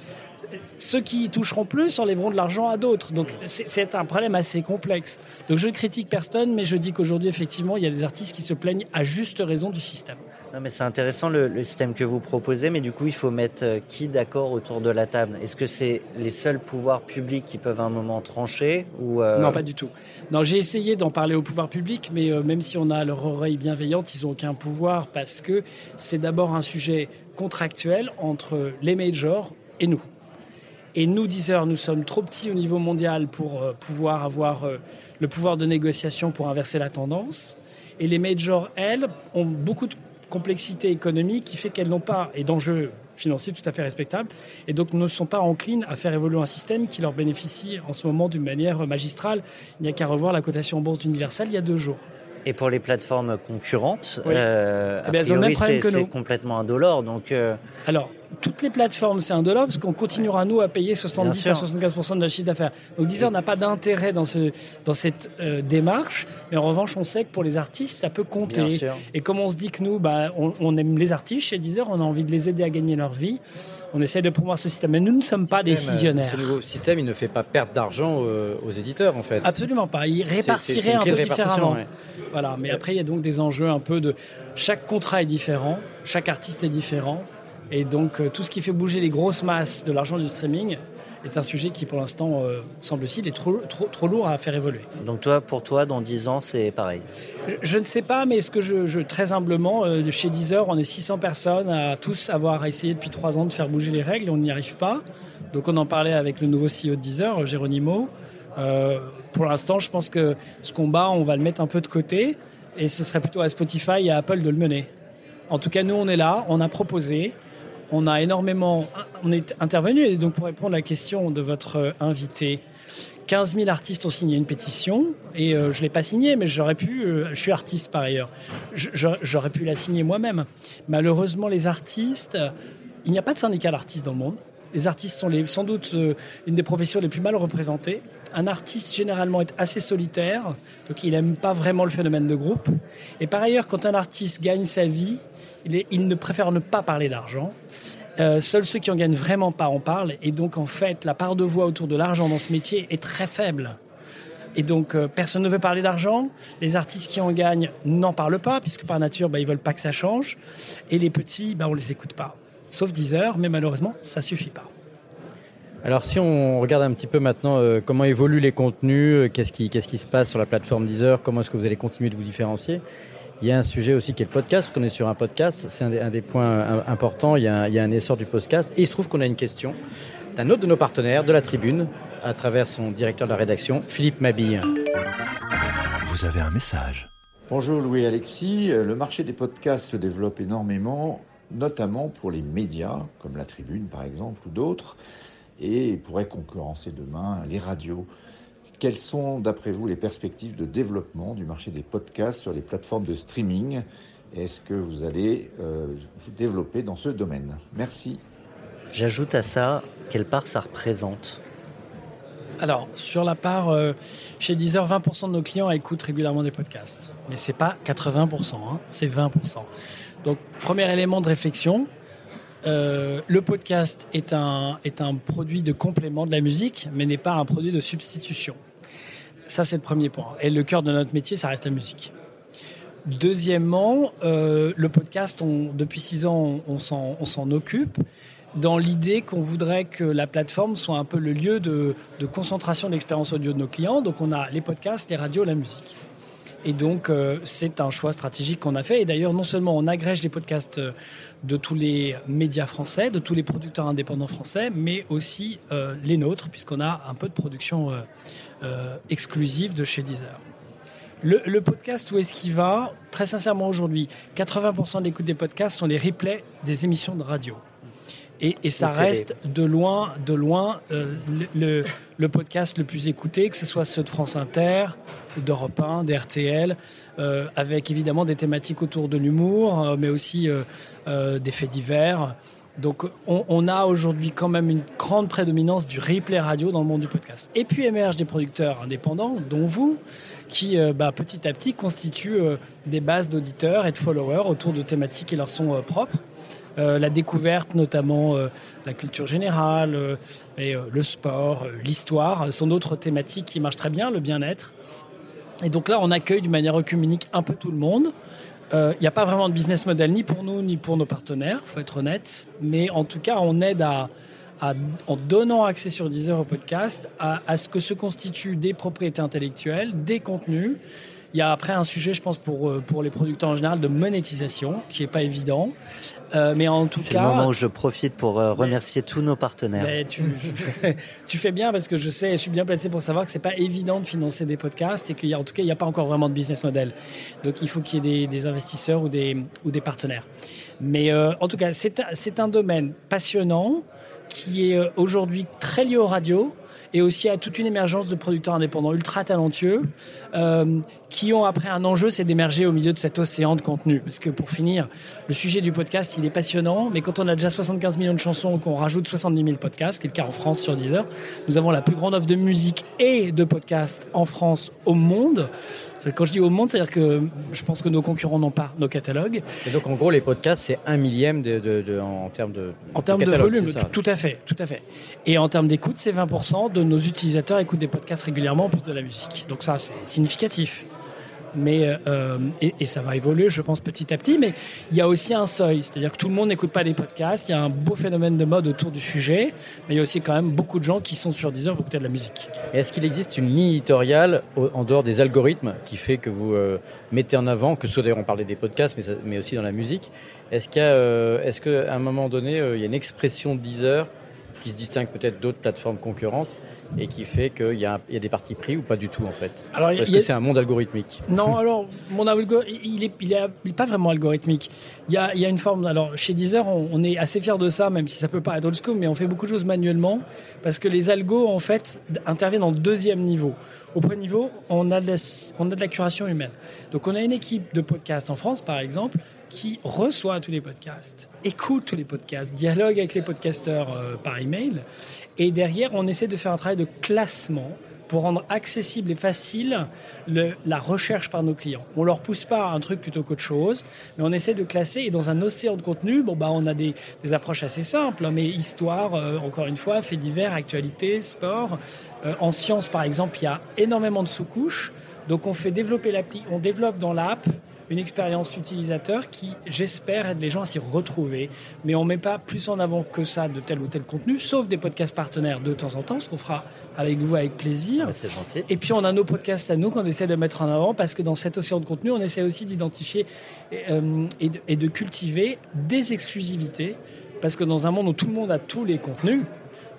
ceux qui toucheront plus enlèveront de l'argent à d'autres. Donc c'est un problème assez complexe. Donc je critique personne, mais je dis qu'aujourd'hui, effectivement, il y a des artistes qui se plaignent à juste raison du système. Non, mais c'est intéressant le, le, système que vous proposez, mais du coup, il faut mettre euh, qui d'accord autour de la table? Est-ce que c'est les seuls pouvoirs publics qui peuvent à un moment trancher ou euh... Non, pas du tout. Non, j'ai essayé d'en parler au pouvoir public, mais euh, même si on a leur oreille bienveillante, ils n'ont aucun pouvoir parce que c'est d'abord un sujet contractuel entre les majors et nous. Et nous, Deezer, nous sommes trop petits au niveau mondial pour euh, pouvoir avoir euh, le pouvoir de négociation pour inverser la tendance. Et les majors, elles, ont beaucoup de complexité économique qui fait qu'elles n'ont pas, et d'enjeux financiers tout à fait respectables, et donc ne sont pas enclines à faire évoluer un système qui leur bénéficie en ce moment d'une manière magistrale. Il n'y a qu'à revoir la cotation en bourse d'Universal il y a deux jours. Et pour les plateformes concurrentes, Oui. euh, Eh a bien, elles ont le même priori, c'est complètement indolore. Donc, euh, Alors, toutes les plateformes, c'est un dollar parce qu'on continuera, nous, à payer 70 Bien à sûr. 75 de notre chiffre d'affaires. Donc, Deezer n'a pas d'intérêt dans, ce, dans cette euh, démarche. Mais en revanche, on sait que pour les artistes, ça peut compter. Et comme on se dit que nous, bah, on, on aime les artistes chez Deezer, on a envie de les aider à gagner leur vie, on essaie de promouvoir ce système. Mais nous ne sommes pas décisionnaires. Ce nouveau système, il ne fait pas perdre d'argent euh, aux éditeurs, en fait. Absolument pas. Il répartirait un peu différemment. ouais. Voilà. Mais après, il y a donc des enjeux un peu de. Chaque contrat est différent, chaque artiste est différent. Et donc, euh, tout ce qui fait bouger les grosses masses de l'argent du streaming est un sujet qui, pour l'instant, euh, semble-t-il, est trop, trop, trop lourd à faire évoluer. donc toi, pour toi, dans 10 ans, c'est pareil? Je, je ne sais pas, mais ce que je, je très humblement, euh, chez Deezer, on est 600 personnes à tous avoir essayé depuis trois ans de faire bouger les règles et on n'y arrive pas. Donc on en parlait avec le nouveau CEO de Deezer, Geronimo. Euh, pour l'instant, je pense que ce combat, on va le mettre un peu de côté et ce serait plutôt à Spotify et à Apple de le mener. En tout cas, nous, on est là, on a proposé, on a énormément, on est intervenu et donc pour répondre à la question de votre euh, invité, 15 000 artistes ont signé une pétition et euh, je l'ai pas signée, mais j'aurais pu. euh, je suis artiste par ailleurs. J'aurais pu la signer moi-même. Malheureusement, les artistes, il n'y a pas de syndicat d'artistes dans le monde. Les artistes sont les, sans doute euh, une des professions les plus mal représentées. Un artiste généralement est assez solitaire, donc il n'aime pas vraiment le phénomène de groupe. Et par ailleurs, quand un artiste gagne sa vie, il, est- il ne préfère ne pas parler d'argent. Euh, seuls ceux qui en gagnent vraiment pas en parlent. Et donc, en fait, la part de voix autour de l'argent dans ce métier est très faible. Et donc, euh, personne ne veut parler d'argent. Les artistes qui en gagnent n'en parlent pas, puisque par nature, bah, ils veulent pas que ça change. Et les petits, bah, on les écoute pas. Sauf 10 heures, mais malheureusement, ça suffit pas. Alors si on regarde un petit peu maintenant euh, comment évoluent les contenus, qu'est-ce qui, qu'est-ce qui se passe sur la plateforme Deezer, comment est-ce que vous allez continuer de vous différencier? Il y a un sujet aussi qui est le podcast, parce qu'on est sur un podcast, c'est un, des- un des points euh, importants, il y, a un, il y a un essor du podcast. Et il se trouve qu'on a une question d'un autre de nos partenaires de la tribune, à travers son directeur de la rédaction, Philippe Mabille. Vous avez un message. Bonjour Louis Alexis. Euh, Le marché des podcasts se développe énormément, notamment pour les médias, comme la Tribune par exemple, ou d'autres, et il pourrait concurrencer demain les radios. Quelles sont, d'après vous, les perspectives de développement du marché des podcasts sur les plateformes de streaming? Est-ce que vous allez euh, vous développer dans ce domaine? Merci. J'ajoute à ça, quelle part ça représente Alors, sur la part, euh, chez Deezer, 20% de nos clients écoutent régulièrement des podcasts. Mais c'est pas 80%, hein, c'est 20%. Donc, premier élément de réflexion, euh, le podcast est un, est un produit de complément de la musique, mais n'est pas un produit de substitution. Ça, c'est le premier point. Et le cœur de notre métier, ça reste la musique. Deuxièmement, euh, le podcast, depuis six ans, on, s'en- occupe dans l'idée qu'on voudrait que la plateforme soit un peu le lieu de, concentration de l'expérience audio de nos clients. Donc on a les podcasts, les radios, la musique. Et donc euh, c'est un choix stratégique qu'on a fait. Et d'ailleurs, non seulement on agrège les podcasts euh, de tous les médias français, de tous les producteurs indépendants français, mais aussi les nôtres, puisqu'on a un peu de production exclusive de chez Deezer. Le, le podcast, où est-ce qu'il va Très sincèrement, aujourd'hui, 80% de l'écoute des podcasts sont les replays des émissions de radio. Et, et ça reste de loin, de loin, euh, le, le- le podcast le plus écouté, que ce soit ceux de France Inter, d'Europe 1, d'RTL, euh, avec évidemment des thématiques autour de l'humour, euh, mais aussi euh, euh, des faits divers. Donc on, a aujourd'hui quand même une grande prédominance du replay radio dans le monde du podcast. Et puis émergent des producteurs indépendants, dont vous, qui euh, bah, petit à petit constituent euh, des bases d'auditeurs et de followers autour de thématiques qui leur sont euh, propres. La découverte, notamment la culture générale, et, le sport, l'histoire, sont d'autres thématiques qui marchent très bien, le bien-être. Et donc là, on accueille d'une manière œcuménique un peu tout le monde. Euh, Il n'y a pas vraiment de business model ni pour nous ni pour nos partenaires, faut être honnête. Mais en tout cas, on aide à, en donnant accès sur Deezer au podcast à ce que se constituent des propriétés intellectuelles, des contenus. Il y a après un sujet, je pense, pour, euh, pour les producteurs en général, de monétisation, qui n'est pas évident. Euh, mais en tout C'est le cas, moment où je profite pour euh, remercier tous nos partenaires. mais tu, (laughs) tu fais bien parce que je sais, je suis bien placé pour savoir que c'est pas évident de financer des podcasts et qu'il y a, en tout cas, il n'y a pas encore vraiment de business model. Donc, il faut qu'il y ait des, des investisseurs ou des, ou des partenaires. Mais euh, en tout cas, c'est un- domaine passionnant qui est aujourd'hui très lié aux radios et aussi à toute une émergence de producteurs indépendants ultra talentueux euh, qui ont après un enjeu, c'est d'émerger au milieu de cet océan de contenu. Parce que pour finir, le sujet du podcast, il est passionnant, mais quand on a déjà 75 millions de chansons qu'on rajoute 70 000 podcasts, qui est le cas en France sur Deezer, nous avons la plus grande offre de musique et de podcasts en France au monde. Quand je dis au monde, c'est-à-dire que je pense que nos concurrents n'ont pas nos catalogues. Et donc en gros, les podcasts, c'est un millième de, de- de- en termes de. En termes de volume, tout à fait, tout à fait. Et en termes d'écoute, c'est 20% de nos utilisateurs écoutent des podcasts régulièrement en plus de la musique. Donc ça, c'est significatif. Mais euh, et, ça va évoluer, je pense, petit à petit. Mais il y a aussi un seuil, c'est-à-dire que tout le monde n'écoute pas des podcasts. Il y a un beau phénomène de mode autour du sujet, mais il y a aussi quand même beaucoup de gens qui sont sur Deezer pour écouter de la musique. Est-ce qu'il existe une ligne éditoriale en dehors des algorithmes qui fait que vous euh, mettez en avant, que ce soit d'ailleurs on parlait des podcasts, mais, mais aussi dans la musique, est-ce a, euh, est-ce qu'à un moment donné, euh, il y a une expression de Deezer qui se distingue peut-être d'autres plateformes concurrentes et qui fait qu'il y, a y des partis pris ou pas du tout en fait Alors, a- Est-ce que c'est un monde algorithmique Non, (laughs) alors, mon algo, il est, il est, il est pas vraiment algorithmique. Il y a, il y a une forme. Alors, chez Deezer, on, on est assez fiers de ça, même si ça peut pas être old school, mais on fait beaucoup de choses manuellement parce que les algos, en fait, interviennent en deuxième niveau. Au premier niveau, on a, de la, on a de la curation humaine. Donc, on a une équipe de podcasts en France, par exemple, qui reçoit tous les podcasts, écoute tous les podcasts, dialogue avec les podcasteurs euh, par email. Et derrière, on essaie de faire un travail de classement pour rendre accessible et facile le- la recherche par nos clients. On leur pousse pas un truc plutôt qu'autre chose, mais on essaie de classer et dans un océan de contenu, bon bah on a des, des approches assez simples, hein, mais histoire, euh, encore une fois, faits divers, actualité, sport. Euh, en sciences par exemple, il y a énormément de sous-couches, donc on fait développer l'appli, on développe dans l'app une expérience utilisateur qui, j'espère, aide les gens à s'y retrouver. Mais on ne met pas plus en avant que ça de tel ou tel contenu, sauf des podcasts partenaires de temps en temps, ce qu'on fera avec vous avec plaisir. Ah, C'est gentil. Et puis on a nos podcasts à nous qu'on essaie de mettre en avant parce que dans cet océan de contenu, on essaie aussi d'identifier euh, et, de, et de cultiver des exclusivités. Parce que dans un monde où tout le monde a tous les contenus,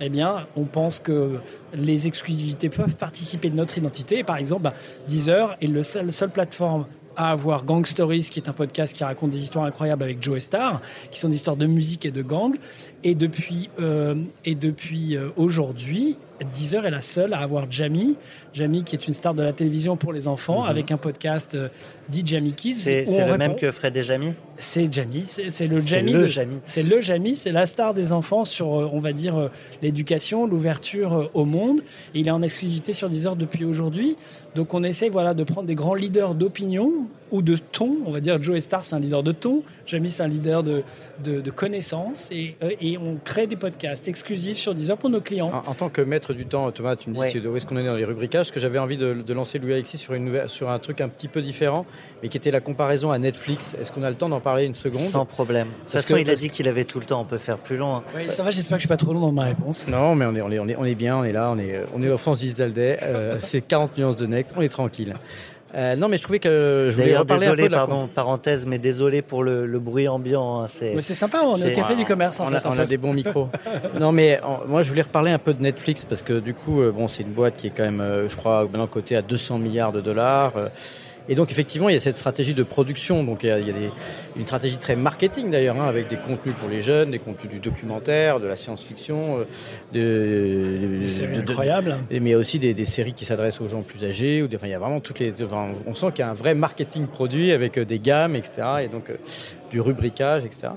eh bien, on pense que les exclusivités peuvent participer de notre identité. Et par exemple, bah, Deezer est seul, seule plateforme à avoir Gang Stories, qui est un podcast qui raconte des histoires incroyables avec Joe Star, qui sont des histoires de musique et de gang. Et depuis, euh, et depuis euh, aujourd'hui, Deezer est la seule à avoir Jamie. Jamie, qui est une star de la télévision pour les enfants, avec un podcast euh, dit Jamie Kids. C'est le répond- même que Fred et Jamy c'est Jamie, c'est le Jamie. Jamie. C'est le Jamie, c'est la star des enfants sur, on va dire, l'éducation, l'ouverture au monde. Et il est en exclusivité sur Deezer depuis aujourd'hui. Donc on essaie voilà, de prendre des grands leaders d'opinion ou de ton. On va dire Joe Star, c'est un leader de ton. Jamie, c'est un leader de, de, de connaissances. Et, euh, et on crée des podcasts exclusifs sur Deezer pour nos clients. En, en tant que maître du temps, Thomas, tu me dis Ouais. de où est-ce qu'on est dans les rubricages, parce que j'avais envie de, de lancer Louis Alexis sur, une nouvelle, sur un truc un petit peu différent, mais qui était la comparaison à Netflix. Est-ce qu'on a le temps d'en parler une seconde? Sans problème. De toute façon, que- il a dit qu'il avait tout le temps. On peut faire plus long. hein. Ouais, ça va, j'espère que je suis pas trop long dans ma réponse. Non, mais on est, on, est, on, est, on est bien, on est là, on est, euh, on est au France Digital Day, euh, (laughs) c'est 40 nuances de Next, on est tranquille. Euh, non, mais je trouvais que je voulais D'ailleurs, reparler un peu désolé, de la pardon, parenthèse, mais désolé pour le, le bruit ambiant. hein, c'est- Mais c'est sympa, on est C'est- au café du commerce en on fait. a, en on fait. a des bons micros. (laughs) non, mais en- moi, je voulais reparler un peu de Netflix parce que du coup, euh, bon, c'est une boîte qui est quand même, euh, je crois, maintenant cotée à 200 milliards de dollars. Et donc, effectivement, il y a cette stratégie de production. Donc, il y a, il y a des- une stratégie très marketing d'ailleurs, hein, avec des contenus pour les jeunes, des contenus du documentaire, de la science-fiction, euh, de, Des séries de- de- incroyables. et- mais aussi des, des séries qui s'adressent aux gens plus âgés. Ou des- enfin, il y a vraiment toutes les. enfin, on sent qu'il y a un vrai marketing produit avec euh, des gammes, etc. Et donc euh, du rubricage, etc.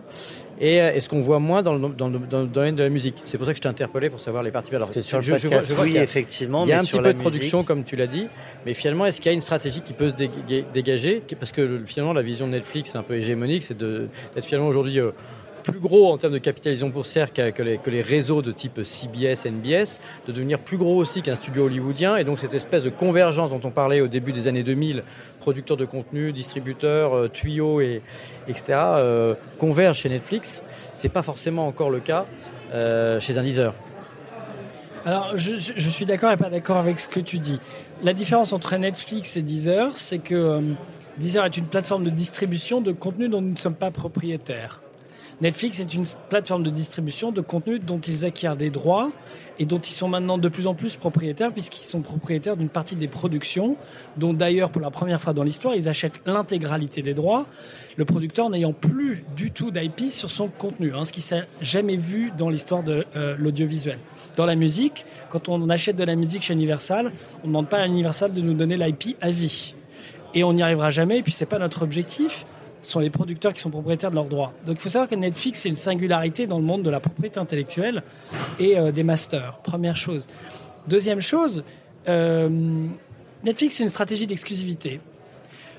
Et euh, est-ce qu'on voit moins dans le, dans, le, dans le domaine de la musique. C'est pour ça que je t'ai interpellé pour savoir les parties. Alors, Parce que sur le je- je vois- podcast, je vois oui, a- effectivement, il y a mais un petit peu de production, musique, comme tu l'as dit, mais finalement, est-ce qu'il y a une stratégie qui peut se dé- dégager Parce que finalement, la vision de Netflix, un peu hégémonique, c'est d'être finalement aujourd'hui euh, plus gros en termes de capitalisation boursière que les, réseaux de type CBS, NBS, de devenir plus gros aussi qu'un studio hollywoodien. Et donc, cette espèce de convergence dont on parlait au début des années 2000, producteurs de contenu, distributeurs, euh, tuyaux, et, etc., euh, convergent chez Netflix. C'est pas forcément encore le cas euh, chez un Deezer. Alors, je, je suis d'accord et pas d'accord avec ce que tu dis. La différence entre Netflix et Deezer, c'est que euh, Deezer est une plateforme de distribution de contenu dont nous ne sommes pas propriétaires. Netflix est une plateforme de distribution de contenu dont ils acquièrent des droits et dont ils sont maintenant de plus en plus propriétaires puisqu'ils sont propriétaires d'une partie des productions dont d'ailleurs pour la première fois dans l'histoire ils achètent l'intégralité des droits, le producteur n'ayant plus du tout d'IP sur son contenu, hein, ce qui s'est jamais vu dans l'histoire de euh, l'audiovisuel. Dans la musique, quand on achète de la musique chez Universal, on ne demande pas à Universal de nous donner l'IP à vie. Et on n'y arrivera jamais, et puis c'est pas notre objectif. Sont les producteurs qui sont propriétaires de leurs droits. Donc il faut savoir que Netflix, c'est une singularité dans le monde de la propriété intellectuelle et euh, des masters. Première chose. Deuxième chose, euh, Netflix, c'est une stratégie d'exclusivité.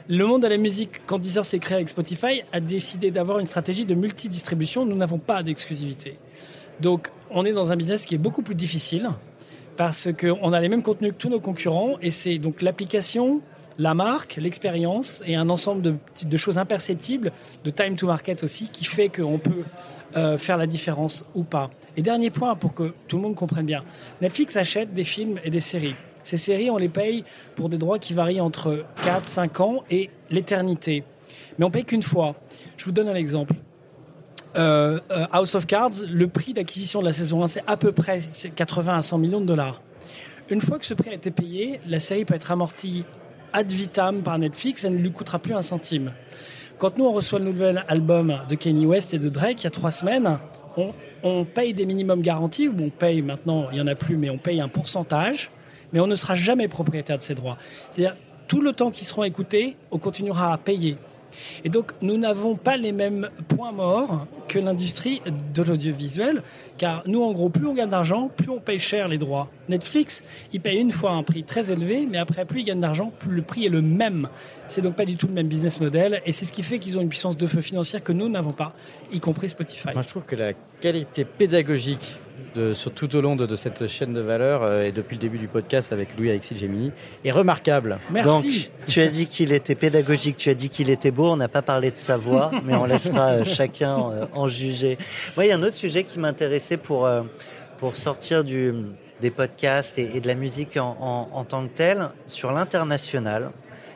Le monde de la musique, quand Deezer s'est créé avec Spotify, a décidé d'avoir une stratégie de multidistribution. Nous n'avons pas d'exclusivité. Donc, on est dans un business qui est beaucoup plus difficile parce qu'on a les mêmes contenus que tous nos concurrents et c'est donc l'application, la marque, l'expérience et un ensemble de, choses imperceptibles, de time to market aussi, qui fait qu'on peut euh, faire la différence ou pas. Et dernier point pour que tout le monde comprenne bien, Netflix achète des films et des séries. Ces séries, on les paye pour des droits qui varient entre 4, 5 ans et l'éternité. Mais on paye qu'une fois. Je vous donne un exemple. Euh, euh, House of Cards, le prix d'acquisition de la saison 1, c'est à peu près c'est 80 à 100 millions de dollars. Une fois que ce prix a été payé, la série peut être amortie ad vitam par Netflix, elle ne lui coûtera plus un centime. Quand nous, on reçoit le nouvel album de Kanye West et de Drake il y a trois semaines, on, on paye des minimums garantis, ou on paye maintenant, il n'y en a plus, mais on paye un pourcentage, mais on ne sera jamais propriétaire de ces droits. C'est-à-dire, tout le temps qu'ils seront écoutés, on continuera à payer. Et donc, nous n'avons pas les mêmes points morts que l'industrie de l'audiovisuel, car nous, en gros, plus on gagne d'argent, plus on paye cher les droits. Netflix, il paye une fois un prix très élevé, mais après, plus il gagne d'argent, plus le prix est le même. C'est donc pas du tout le même business model, et c'est ce qui fait qu'ils ont une puissance de feu financière que nous n'avons pas, y compris Spotify. Moi, je trouve que la qualité pédagogique de, sur tout au long de, de cette chaîne de valeur euh, et depuis le début du podcast avec Louis Alexis Gemini est remarquable. Merci. Donc, tu as dit qu'il était pédagogique, tu as dit qu'il était beau. On n'a pas parlé de sa voix, (laughs) mais on laissera euh, chacun euh, en juger. Moi, il y a un autre sujet qui m'intéressait pour, euh, pour sortir du, des podcasts et, et de la musique en, en, en tant que tel sur l'international.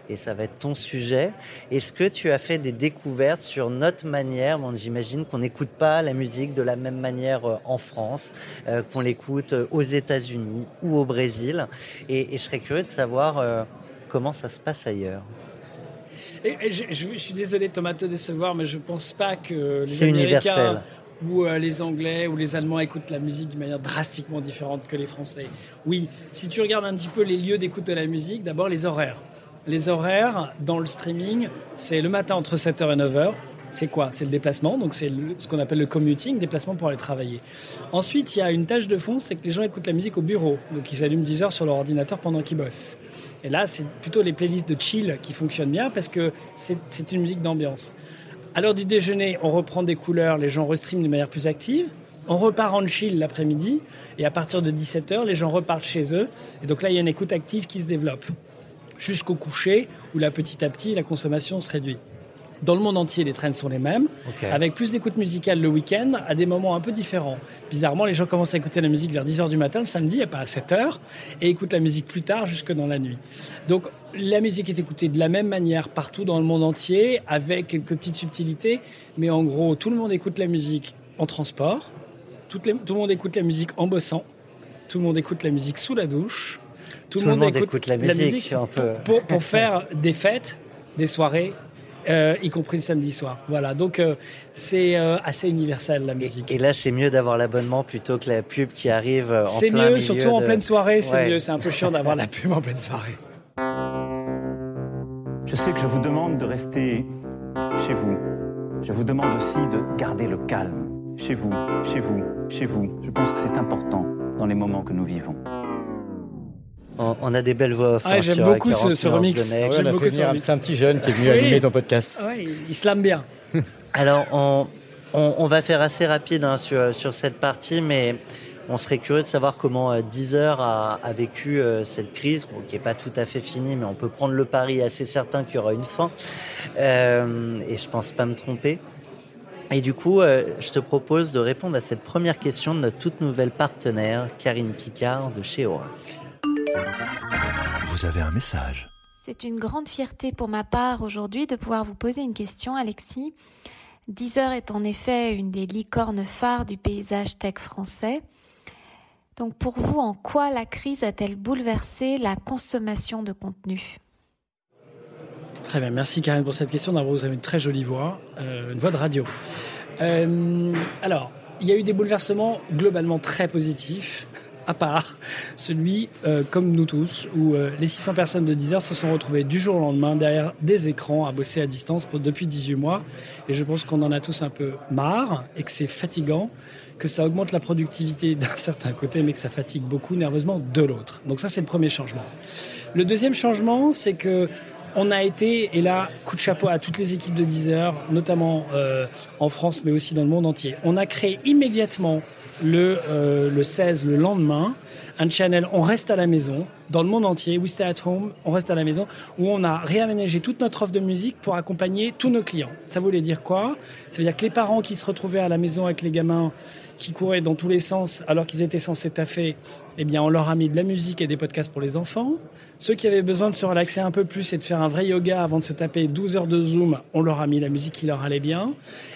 Et ça va être ton sujet. Est-ce que tu as fait des découvertes sur notre manière bon, J'imagine qu'on n'écoute pas la musique de la même manière euh, en France, euh, qu'on l'écoute euh, aux États-Unis ou au Brésil? Et, et je serais curieux de savoir euh, comment ça se passe ailleurs. Et, et je, je- je suis désolé Thomas de te décevoir, mais je pense pas que les Américains universel. ou euh, les Anglais ou les Allemands écoutent la musique de manière drastiquement différente que les Français. Oui, si tu regardes un petit peu les lieux d'écoute de la musique, d'abord les horaires. Les horaires dans le streaming, c'est le matin entre 7h et 9h. c'est quoi? C'est le déplacement, donc c'est ce qu'on appelle le commuting, déplacement pour aller travailler. Ensuite, il y a une tâche de fond, c'est que les gens écoutent la musique au bureau, donc ils allument 10 heures sur leur ordinateur pendant qu'ils bossent. Et là, c'est plutôt les playlists de chill qui fonctionnent bien parce que c'est une musique d'ambiance. À l'heure du déjeuner, on reprend des couleurs, les gens restreament de manière plus active. On repart en chill l'après-midi et à partir de 17h, les gens repartent chez eux. Et donc là, il y a une écoute active qui se développe jusqu'au coucher où là, petit à petit, la consommation se réduit. Dans le monde entier, les trends sont les mêmes, avec plus d'écoute musicale le week-end, à des moments un peu différents. Bizarrement, les gens commencent à écouter la musique vers 10h du matin le samedi, et pas à 7h, et écoutent la musique plus tard, jusque dans la nuit. Donc, la musique est écoutée de la même manière partout dans le monde entier, avec quelques petites subtilités, mais en gros, tout le monde écoute la musique en transport, tout, le monde écoute la musique en bossant, tout le monde écoute la musique sous la douche, tout, le monde, écoute, la musique, pour faire des fêtes, des soirées, euh, y compris le samedi soir. Voilà, donc euh, c'est euh, assez universel la musique. Et, là, c'est mieux d'avoir l'abonnement plutôt que la pub qui arrive en C'est mieux, surtout en pleine soirée, c'est mieux. C'est un peu chiant d'avoir la pub en pleine soirée. Je sais que je vous demande de rester chez vous. Je vous demande aussi de garder le calme. Chez vous, chez vous, chez vous. Je pense que c'est important dans les moments que nous vivons. On, a des belles voix. Ah, j'aime beaucoup ce, remix. C'est un petit jeune qui est venu animer ton podcast. Oui, il slame bien. (laughs) Alors, on, on, va faire assez rapide hein, sur, sur, cette partie, mais on serait curieux de savoir comment euh, Deezer a, a vécu euh, cette crise, qui n'est pas tout à fait finie, mais on peut prendre le pari assez certain qu'il y aura une fin. Euh, et je pense pas me tromper. Et du coup, je te propose de répondre à cette première question de notre toute nouvelle partenaire, Karine Picard de chez Oracle. Vous avez un message. C'est une grande fierté pour ma part aujourd'hui de pouvoir vous poser une question, Alexis. Deezer est en effet une des licornes phares du paysage tech français. Donc pour vous, en quoi la crise a-t-elle bouleversé la consommation de contenu? Très bien, merci Karine pour cette question. D'abord, vous avez une très jolie voix, euh, une voix de radio. Euh, alors, il y a eu des bouleversements globalement très positifs à part, celui, euh, comme nous tous, où euh, les 600 personnes de 10 heures se sont retrouvées du jour au lendemain derrière des écrans à bosser à distance pour, depuis 18 mois. Et je pense qu'on en a tous un peu marre et que c'est fatigant, que ça augmente la productivité (laughs) d'un certain côté, mais que ça fatigue beaucoup nerveusement de l'autre. Donc ça, c'est le premier changement. Le deuxième changement, c'est que on a été, et là, coup de chapeau à toutes les équipes de 10 heures, notamment euh, en France, mais aussi dans le monde entier. On a créé immédiatement le, euh, le 16, le lendemain, un channel On reste à la maison, dans le monde entier, We Stay at Home, On reste à la maison, où on a réaménagé toute notre offre de musique pour accompagner tous nos clients. Ça voulait dire quoi? Ça veut dire que les parents qui se retrouvaient à la maison avec les gamins qui couraient dans tous les sens alors qu'ils étaient censés taffer, eh bien, on leur a mis de la musique et des podcasts pour les enfants. Ceux qui avaient besoin de se relaxer un peu plus et de faire un vrai yoga avant de se taper 12 heures de Zoom, on leur a mis la musique qui leur allait bien.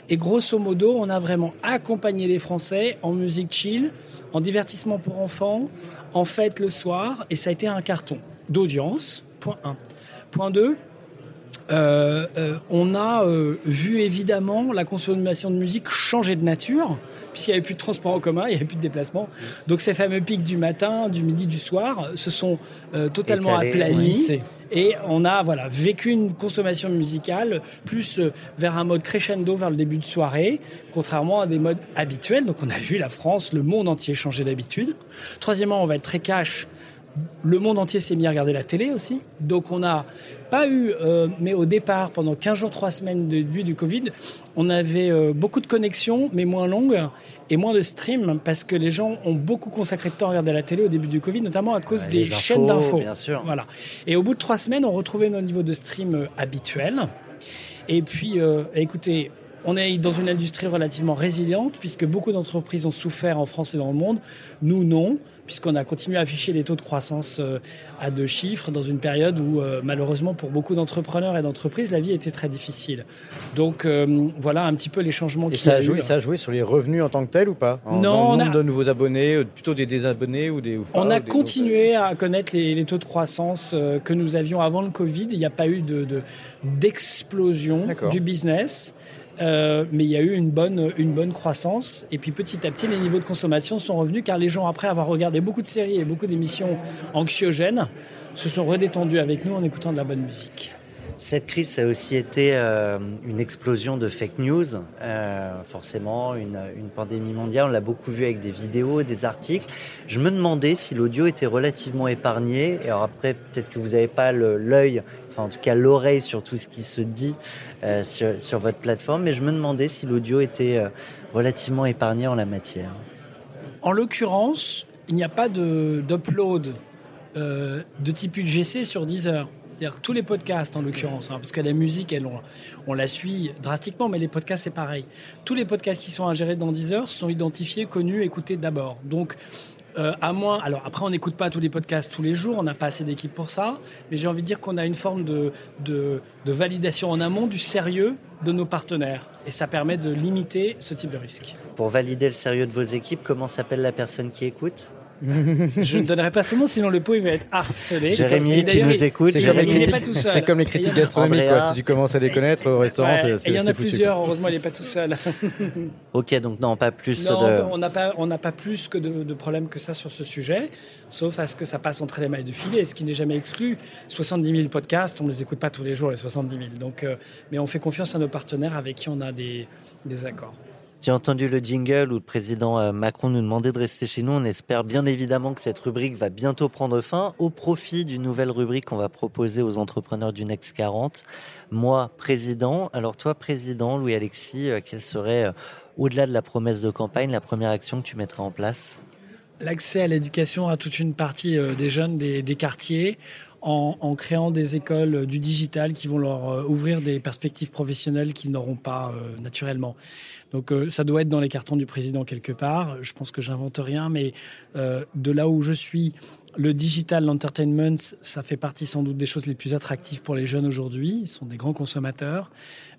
Et grosso modo, on a vraiment accompagné les Français en musique chill, en divertissement pour enfants, en fête le soir, et ça a été un carton d'audience, point 1. Point 2, euh, euh, on a euh, vu évidemment la consommation de musique changer de nature, puisqu'il n'y avait plus de transport en commun, il n'y avait plus de déplacement. Donc ces fameux pics du matin, du midi, du soir se sont totalement aplanis. Et on a voilà, vécu une consommation musicale plus vers un mode crescendo vers le début de soirée, contrairement à des modes habituels. Donc on a vu la France, le monde entier changer d'habitude. Troisièmement, on va être très cash le monde entier s'est mis à regarder la télé aussi. Donc on n'a pas eu, euh, mais au départ, pendant 15 jours, 3 semaines de début du Covid, on avait euh, beaucoup de connexions, mais moins longues, et moins de streams, parce que les gens ont beaucoup consacré de temps à regarder la télé au début du Covid, notamment à cause des chaînes d'infos. Voilà. Et au bout de 3 semaines, on retrouvait nos niveaux de stream euh, habituels. Et puis, écoutez, on est dans une industrie relativement résiliente puisque beaucoup d'entreprises ont souffert en France et dans le monde. Nous, non, puisqu'on a continué à afficher des taux de croissance euh, à deux chiffres dans une période où, euh, malheureusement, pour beaucoup d'entrepreneurs et d'entreprises, la vie était très difficile. Donc, euh, voilà un petit peu les changements qui ça a, joué, Ça a joué sur les revenus en tant que tel ou pas? Non, on a de nouveaux abonnés, plutôt des désabonnés ou des. on a continué à connaître les, taux de croissance que nous avions avant le Covid. Il n'y a pas eu de d'explosion du business. Euh, mais il y a eu une bonne, une bonne croissance. Et puis petit à petit, les niveaux de consommation sont revenus car les gens, après avoir regardé beaucoup de séries et beaucoup d'émissions anxiogènes, se sont redétendus avec nous en écoutant de la bonne musique. Cette crise, a aussi été euh, une explosion de fake news, euh, forcément, une, une, pandémie mondiale. On l'a beaucoup vu avec des vidéos, des articles. Je me demandais si l'audio était relativement épargné. Et alors après, peut-être que vous n'avez pas l'œil, enfin en tout cas l'oreille sur tout ce qui se dit euh, sur, votre plateforme, mais je me demandais si l'audio était euh, relativement épargné en la matière. En l'occurrence, il n'y a pas d'upload euh, de type UGC sur Deezer. C'est-à-dire tous les podcasts en l'occurrence, hein, parce que la musique, elle, on, la suit drastiquement, mais les podcasts c'est pareil. Tous les podcasts qui sont ingérés dans Deezer sont identifiés, connus, écoutés d'abord. Donc euh, à moins, alors après on n'écoute pas tous les podcasts tous les jours, on n'a pas assez d'équipe pour ça, mais j'ai envie de dire qu'on a une forme de, validation en amont du sérieux de nos partenaires, et ça permet de limiter ce type de risque. Pour valider le sérieux de vos équipes, comment s'appelle la personne qui écoute? (laughs) je ne donnerai pas son nom, sinon le pot il va être harcelé. Jérémy, tu nous écoutes. C'est comme, comme, les critiques gastronomiques. Si tu commences à les connaître au restaurant, ouais, c'est. Il y en a plusieurs. Heureusement, il n'est pas tout seul. (laughs) ok, donc non, pas plus. Non, de... on n'a pas, on n'a pas plus que de, de, problèmes que ça sur ce sujet, sauf à ce que ça passe entre les mailles du filet, ce qui n'est jamais exclu. 70 000 podcasts, on ne les écoute pas tous les jours, les 70 000. Donc, euh, mais on fait confiance à nos partenaires avec qui on a des, des accords. J'ai entendu le jingle où le président euh, Macron nous demandait de rester chez nous. On espère bien évidemment que cette rubrique va bientôt prendre fin au profit d'une nouvelle rubrique qu'on va proposer aux entrepreneurs du Next 40. Moi, président. Alors toi, président, Louis-Alexis, euh, quelle serait, euh, au-delà de la promesse de campagne, la première action que tu mettrais en place? L'accès à l'éducation à toute une partie des jeunes des, quartiers. En, créant des écoles du digital qui vont leur ouvrir des perspectives professionnelles qu'ils n'auront pas naturellement. Donc euh, ça doit être dans les cartons du président quelque part. Je pense que j'invente rien, mais euh, de là où je suis, le digital, l'entertainment, ça fait partie sans doute des choses les plus attractives pour les jeunes aujourd'hui. Ils sont des grands consommateurs.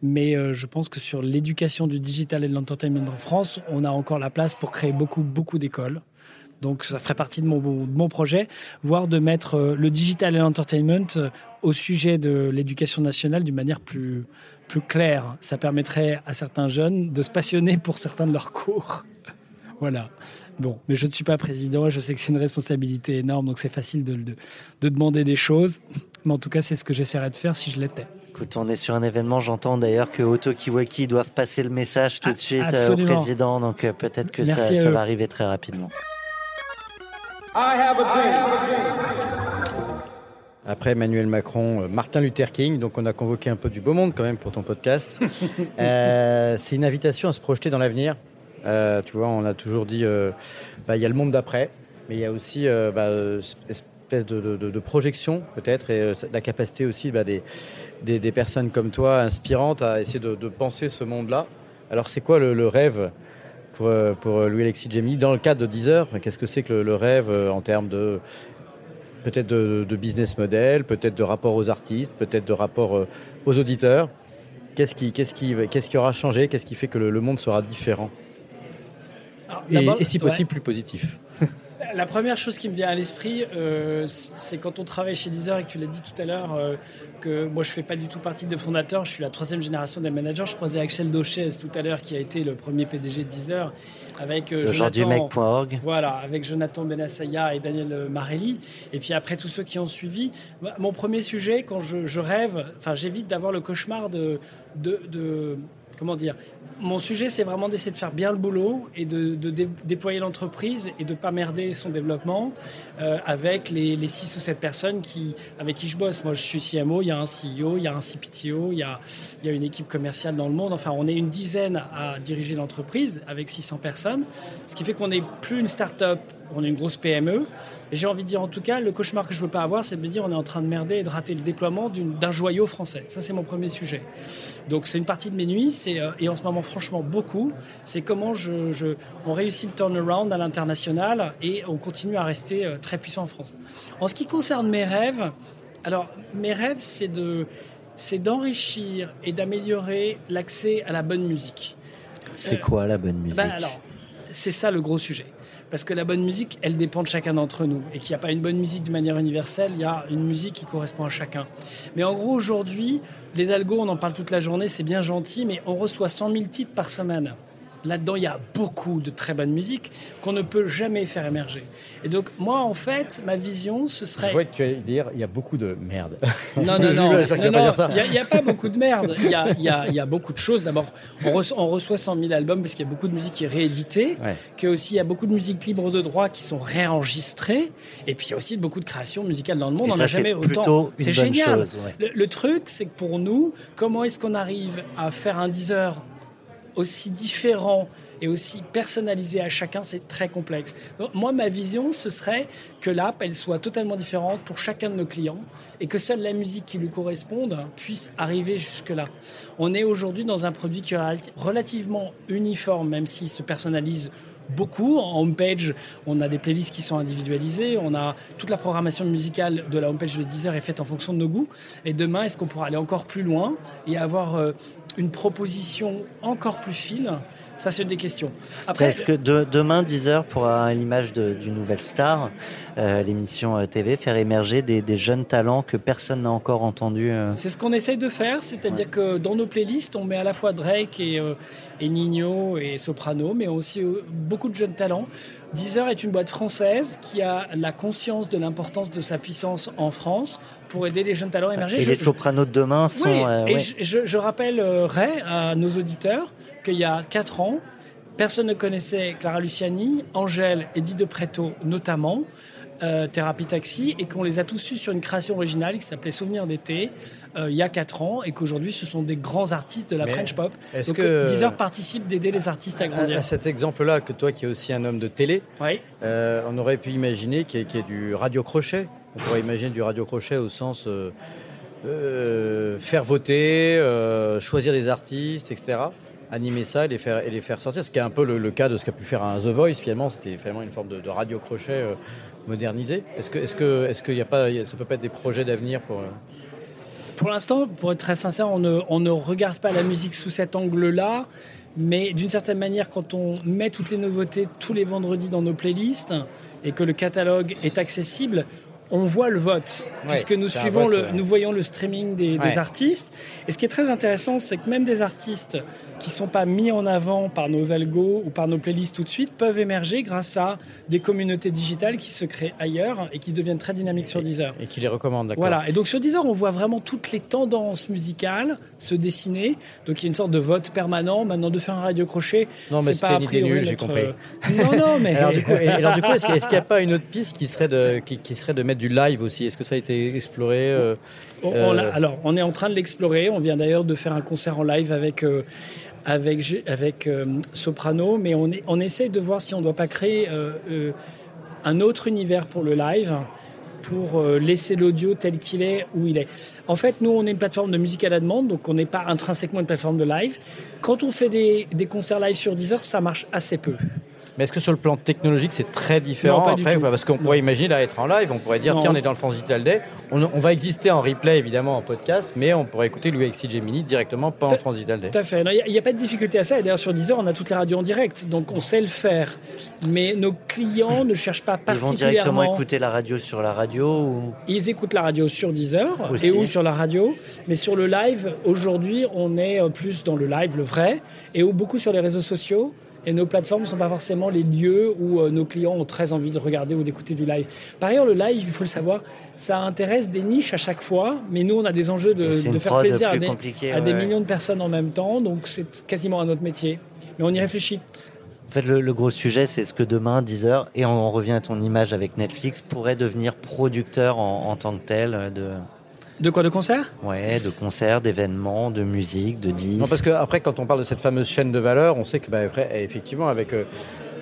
Mais euh, je pense que sur l'éducation du digital et de l'entertainment en France, on a encore la place pour créer beaucoup, beaucoup d'écoles. Donc ça ferait partie de mon, de mon projet, voire de mettre le digital et l'entertainment au sujet de l'éducation nationale d'une manière plus, plus claire. Ça permettrait à certains jeunes de se passionner pour certains de leurs cours. (laughs) voilà. Bon, mais je ne suis pas président, je sais que c'est une responsabilité énorme, donc c'est facile de, de, de, demander des choses. (laughs) Mais en tout cas, c'est ce que j'essaierai de faire si je l'étais. Écoute, on est sur un événement, j'entends d'ailleurs que Otto Kiwaki doivent passer le message tout de suite Absolument. au président, donc peut-être que ça, ça va arriver très rapidement. Après Emmanuel Macron, euh, Martin Luther King, donc on a convoqué un peu du beau monde quand même pour ton podcast. (laughs) euh, c'est une invitation à se projeter dans l'avenir. Euh, tu vois, on a toujours dit, euh, bah, il y a le monde d'après, mais il y a aussi bah, espèce de, de, de projection peut-être et la capacité aussi bah, des, des, des, personnes comme toi, inspirantes, à essayer de, de penser ce monde-là. Alors c'est quoi le, le rêve pour, pour Louis-Alexis Jamie dans le cadre de Deezer? Qu'est-ce que c'est que le, le, rêve en termes de peut-être de, de, business model, peut-être de rapport aux artistes, peut-être de rapport euh, aux auditeurs. Qu'est-ce qui, qu'est-ce qui, qu'est-ce qui aura changé? Qu'est-ce qui fait que le, le monde sera différent? Alors, et, et, si possible ouais. plus positif la première chose qui me vient à l'esprit, euh, c'est quand on travaille chez Deezer et que tu l'as dit tout à l'heure, euh, que moi je fais pas du tout partie des fondateurs, je suis la troisième génération des managers. Je croisais Axel Dochez tout à l'heure qui a été le premier PDG de Deezer avec euh, Jonathan, voilà, avec Jonathan Benassaya et Daniel Marelli. Et puis après tous ceux qui ont suivi, mon premier sujet quand je, je rêve, enfin j'évite d'avoir le cauchemar de, de, de comment dire mon sujet, c'est vraiment d'essayer de faire bien le boulot et de, de dé déployer l'entreprise et de pas merder son développement euh, avec les, les 6 ou 7 personnes qui, avec qui je bosse. Moi, je suis CMO, il y a un CEO, il y a un CPTO, il y a, il y a une équipe commerciale dans le monde. Enfin, on est une dizaine à diriger l'entreprise avec 600 personnes, ce qui fait qu'on n'est plus une start-up on est une grosse PME. Et j'ai envie de dire, en tout cas, le cauchemar que je veux pas avoir, c'est de me dire, on est en train de merder et de rater le déploiement d'un joyau français. Ça, c'est mon premier sujet. Donc, c'est une partie de mes nuits, euh, et en ce moment, franchement, beaucoup. C'est comment je, je, on réussit le turnaround à l'international et on continue à rester euh, très puissant en France. En ce qui concerne mes rêves, alors, mes rêves, c'est de, c'est d'enrichir et d'améliorer l'accès à la bonne musique. C'est euh, quoi la bonne musique ben alors, c'est ça le gros sujet parce que la bonne musique, elle dépend de chacun d'entre nous. Et qu'il n'y a pas une bonne musique de manière universelle, il y a une musique qui correspond à chacun. Mais en gros, aujourd'hui, les algos, on en parle toute la journée, c'est bien gentil, mais on reçoit 100 000 titres par semaine. Là-dedans, il y a beaucoup de très bonne musique qu'on ne peut jamais faire émerger. Et donc, moi, en fait, ma vision, ce serait. Je vois que tu allais dire, il y a beaucoup de merde. Non, (laughs) non, non. Il n'y a, pas beaucoup de merde. Il y a, y, a, y a, beaucoup de choses. D'abord, on, reçoit, on reçoit 100 000 albums parce qu'il y a beaucoup de musique qui est rééditée. Ouais. Que aussi, il y a beaucoup de musique libre de droit qui sont réenregistrées. Et puis, il y a aussi beaucoup de créations musicales dans le monde. Et on n'a jamais autant. C'est génial. Chose, ouais. le, le, truc, c'est que pour nous, comment est-ce qu'on arrive à faire un 10 heures aussi différent et aussi personnalisé à chacun, c'est très complexe. Moi, ma vision, ce serait que l'app, elle soit totalement différente pour chacun de nos clients et que seule la musique qui lui corresponde puisse arriver jusque-là. On est aujourd'hui dans un produit qui est relativement uniforme, même s'il se personnalise beaucoup. En homepage, on a des playlists qui sont individualisées. On a toute la programmation musicale de la homepage de Deezer est faite en fonction de nos goûts. Et demain, est-ce qu'on pourra aller encore plus loin et avoir euh, une proposition encore plus fine ça, c'est une des questions. Après, est-ce que de, demain, 10h, pourra, à l'image d'une nouvelle star, euh, l'émission TV, faire émerger des, des, jeunes talents que personne n'a encore entendus euh... C'est ce qu'on essaye de faire, c'est-à-dire ouais. que dans nos playlists, on met à la fois Drake et, euh, et Nino et Soprano, mais aussi euh, beaucoup de jeunes talents. Deezer est une boîte française qui a la conscience de l'importance de sa puissance en France pour aider les jeunes talents à émerger. Et je, les sopranos de demain sont. Oui, euh, et je, rappellerai à nos auditeurs qu'il y a 4 ans, personne ne connaissait Clara Luciani, Angèle et Di De Preto notamment. Euh, Thérapie Taxi et qu'on les a tous su sur une création originale qui s'appelait Souvenir d'été euh, il y a 4 ans et qu'aujourd'hui ce sont des grands artistes de la Mais French pop. est-ce Donc que- Deezer participe d'aider les artistes à grandir. à cet exemple-là, que toi qui es aussi un homme de télé, Oui. euh, on aurait pu imaginer qu'il y, ait- qu'il y ait du radio-crochet. On pourrait imaginer du radio-crochet au sens faire voter, choisir des artistes, etc. Animer ça et les faire, et les faire sortir. Ce qui est un peu le, le cas de ce qu'a pu faire un The Voice, finalement. C'était finalement une forme de, de radio-crochet euh, modernisé. Est-ce que, est-ce que, est-ce qu'il y a pas, ça peut pas être des projets d'avenir pour. euh, Pour l'instant, pour être très sincère, on ne, on ne regarde pas la musique sous cet angle-là. Mais d'une certaine manière, quand on met toutes les nouveautés tous les vendredis dans nos playlists et que le catalogue est accessible, on voit le vote, puisque nous suivons vote, le, nous voyons le streaming des, artistes. Et ce qui est très intéressant, c'est que même des artistes qui sont pas mis en avant par nos algos ou par nos playlists tout de suite peuvent émerger grâce à des communautés digitales qui se créent ailleurs et qui deviennent très dynamiques sur Deezer. Et qui les recommandent, d'accord Voilà, et donc sur Deezer, on voit vraiment toutes les tendances musicales se dessiner. Donc il y a une sorte de vote permanent. Maintenant, de faire un radio crochet, Non, mais c'est pas a priori j'ai compris. Non, non, mais. (laughs) Alors du coup, est-ce qu'il n'y a pas une autre piste qui serait de, qui, qui serait de mettre du live aussi Est-ce que ça a été exploré euh, On- euh, alors, on est en train de l'explorer. On vient d'ailleurs de faire un concert en live avec, euh, avec, avec euh, Soprano, mais on, est, on essaie de voir si on ne doit pas créer euh, euh, un autre univers pour le live pour laisser l'audio tel qu'il est où il est. En fait, nous, on est une plateforme de musique à la demande, donc on n'est pas intrinsèquement une plateforme de live. Quand on fait des, des concerts live sur Deezer, ça marche assez peu. Mais est-ce que sur le plan technologique, c'est très différent Non, pas du après tout. Parce qu'on pourrait imaginer là être en live, on pourrait dire Non. tiens, on est dans le France Digital Day, on, on va exister en replay évidemment en podcast, mais on pourrait écouter Louis Alexis Gemini directement pendant le France Digital Day. Tout à fait. Il n'y a, pas de difficulté à ça. Et d'ailleurs, sur Deezer, on a toutes les radios en direct. Donc, on sait le faire. Mais nos clients ne cherchent pas Ils vont directement particulièrement. écouter la radio sur la radio ou... Ils écoutent la radio sur Deezer Aussi. et ou sur la radio. Mais sur le live, aujourd'hui, on est euh, plus dans le live, le vrai, et ou beaucoup sur les réseaux sociaux. Et nos plateformes ne sont pas forcément les lieux où euh, nos clients ont très envie de regarder ou d'écouter du live. Par ailleurs, le live, il faut le savoir, ça intéresse des niches à chaque fois. Mais nous, on a des enjeux de, Et faire plaisir à des, à millions de personnes en même temps. Donc, c'est quasiment un autre métier. Mais on y réfléchit. En fait, le, le gros sujet, c'est ce que demain, Deezer, et on, on revient à ton image avec Netflix, pourrait devenir producteur en, en tant que tel euh, de, De quoi de concert? Ouais, de concerts, d'événements, de musique, de disques. Non, parce que après, quand on parle de cette fameuse chaîne de valeur, on sait que bah, après, effectivement, avec euh,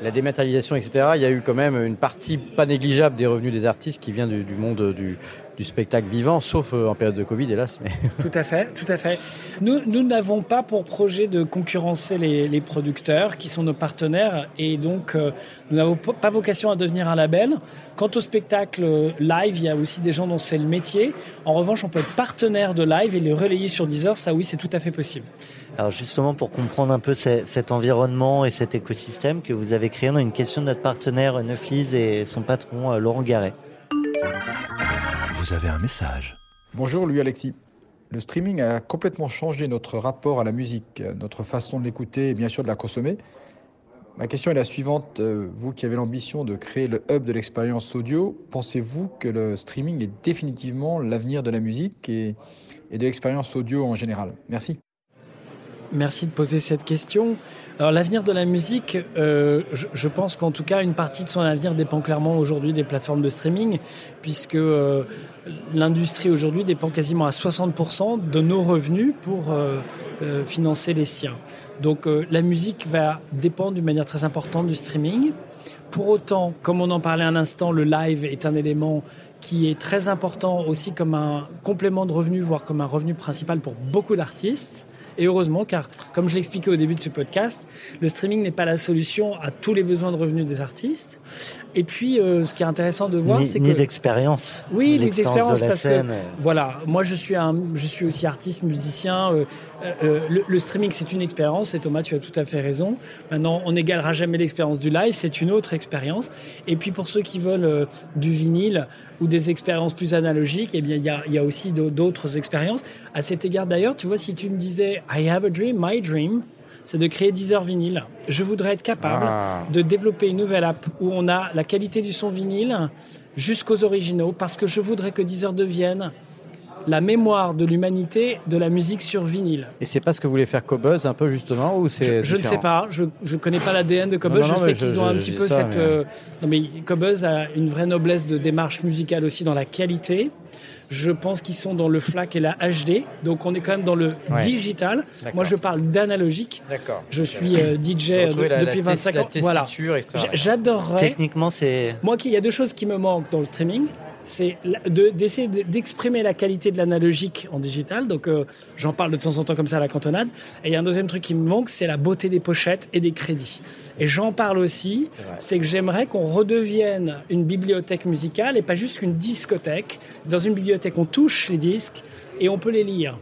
la dématérialisation, etc., il y a eu quand même une partie pas négligeable des revenus des artistes qui vient du, du monde du, du spectacle vivant, sauf euh, en période de Covid, hélas. Mais... (laughs) Tout à fait, tout à fait. Nous, nous n'avons pas pour projet de concurrencer les, les producteurs qui sont nos partenaires et donc euh, nous n'avons pas vocation à devenir un label. Quant au spectacle euh, live, il y a aussi des gens dont c'est le métier. En revanche, on peut être partenaire de live et les relayer sur Deezer. Ça, oui, c'est tout à fait possible. Alors justement, pour comprendre un peu ce- cet environnement et cet écosystème que vous avez créé, on a une question de notre partenaire Neuflise et son patron Laurent Garret. Vous avez un message. Bonjour Louis Alexis. Le streaming a complètement changé notre rapport à la musique, notre façon de l'écouter et bien sûr de la consommer. Ma question est la suivante. Euh, vous qui avez l'ambition de créer le hub de l'expérience audio, pensez-vous que le streaming est définitivement l'avenir de la musique et, et de l'expérience audio en général? Merci. Merci de poser cette question. Alors l'avenir de la musique, euh, je, pense qu'en tout cas une partie de son avenir dépend clairement aujourd'hui des plateformes de streaming, puisque euh, l'industrie aujourd'hui dépend quasiment à 60% de nos revenus pour euh, financer les siens. Donc la musique va dépendre d'une manière très importante du streaming. Pour autant, comme on en parlait un instant, le live est un élément qui est très important aussi comme un complément de revenu, voire comme un revenu principal pour beaucoup d'artistes. Et heureusement, car comme je l'expliquais au début de ce podcast, le streaming n'est pas la solution à tous les besoins de revenus des artistes. Et puis, euh, ce qui est intéressant de voir, c'est que ni l'expérience. Oui, l'expérience parce scène. que voilà, moi je suis un, je suis aussi artiste, musicien. Euh, euh, le, le, streaming c'est une expérience. Et Thomas, tu as tout à fait raison. Maintenant, on n'égalera jamais l'expérience du live. C'est une autre expérience. Et puis pour ceux qui veulent du vinyle ou des expériences plus analogiques, eh bien il y a, y a aussi d'autres expériences. À cet égard d'ailleurs, tu vois, si tu me disais I have a dream, my dream c'est de créer 10 heures vinyle. Je voudrais être capable ah. de développer une nouvelle app où on a la qualité du son vinyle jusqu'aux originaux parce que je voudrais que 10 heures devienne la mémoire de l'humanité de la musique sur vinyle. Et c'est pas ce que voulait faire Cobuzz un peu justement ou c'est je, je, ne sais pas, je ne connais pas l'ADN de Cobuzz, je sais qu'ils ont un petit peu ça, cette... Mais... Euh... Non mais Cobuzz a une vraie noblesse de démarche musicale aussi dans la qualité. Je pense qu'ils sont dans le FLAC et la HD, donc on est quand même dans le ouais. digital. Moi, je parle d'analogique. Je suis euh, DJ de, la, depuis la 25 ans. Voilà. J'adorerais. Techniquement, c'est. Moi, il y a deux choses qui me manquent dans le streaming c'est d'essayer de, d'exprimer la qualité de l'analogique en digital. Donc, euh, j'en parle de temps en temps comme ça à la cantonade. Et il y a un deuxième truc qui me manque, c'est la beauté des pochettes et des crédits. Et j'en parle aussi, c'est que j'aimerais qu'on redevienne une bibliothèque musicale et pas juste qu'une discothèque. Dans une bibliothèque, on touche les disques et on peut les lire.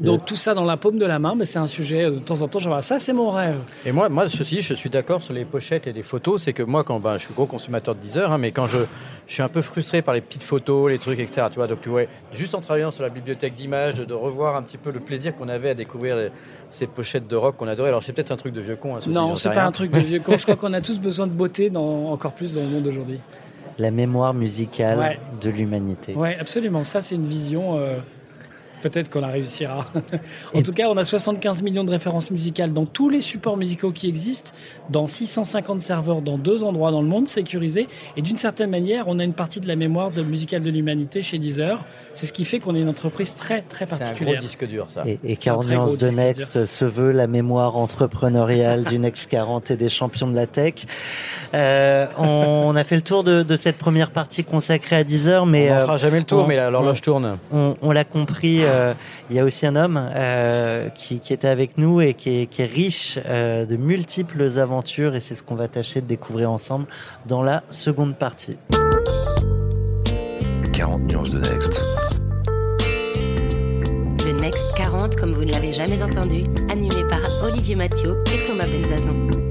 Donc tout ça dans la paume de la main, mais c'est un sujet euh, de temps en temps. Genre, ça, c'est mon rêve. Et moi, moi, ceci, je suis d'accord sur les pochettes et les photos. C'est que moi, quand ben, je suis gros consommateur de 10 heures, hein, mais quand je, je suis un peu frustré par les petites photos, les trucs, etc. Tu vois, donc ouais, juste en travaillant sur la bibliothèque d'images, de, de, revoir un petit peu le plaisir qu'on avait à découvrir les, ces pochettes de rock qu'on adorait. Alors c'est peut-être un truc de vieux con. Hein, ceci, non, c'est pas un truc de vieux con. je crois (laughs) qu'on a tous besoin de beauté, dans, encore plus dans le monde d'aujourd'hui. La mémoire musicale ouais. de l'humanité. Oui, absolument. Ça, c'est une vision. Euh Peut-être qu'on la réussira. (laughs) en tout cas, on a 75 millions de références musicales dans tous les supports musicaux qui existent, dans 650 serveurs dans deux endroits dans le monde, sécurisés. Et d'une certaine manière, on a une partie de la mémoire de musicale de l'humanité chez Deezer. C'est ce qui fait qu'on est une entreprise très, très particulière. C'est un gros disque dur, ça. Et, et 40 nuances de Next dur. se veut la mémoire entrepreneuriale du (laughs) Next 40 et des champions de la tech. Euh, on, a fait le tour de, de, cette première partie consacrée à Deezer, mais... On ne fera euh, jamais le tour, on, mais l'horloge tourne. On, on l'a compris il y a aussi un homme euh, qui, qui, était avec nous et qui est, qui est riche euh, de multiples aventures et c'est ce qu'on va tâcher de découvrir ensemble dans la seconde partie. 40 nuances de Next. Le Next 40, comme vous ne l'avez jamais entendu, animé par Olivier Mathieu et Thomas Benzazon.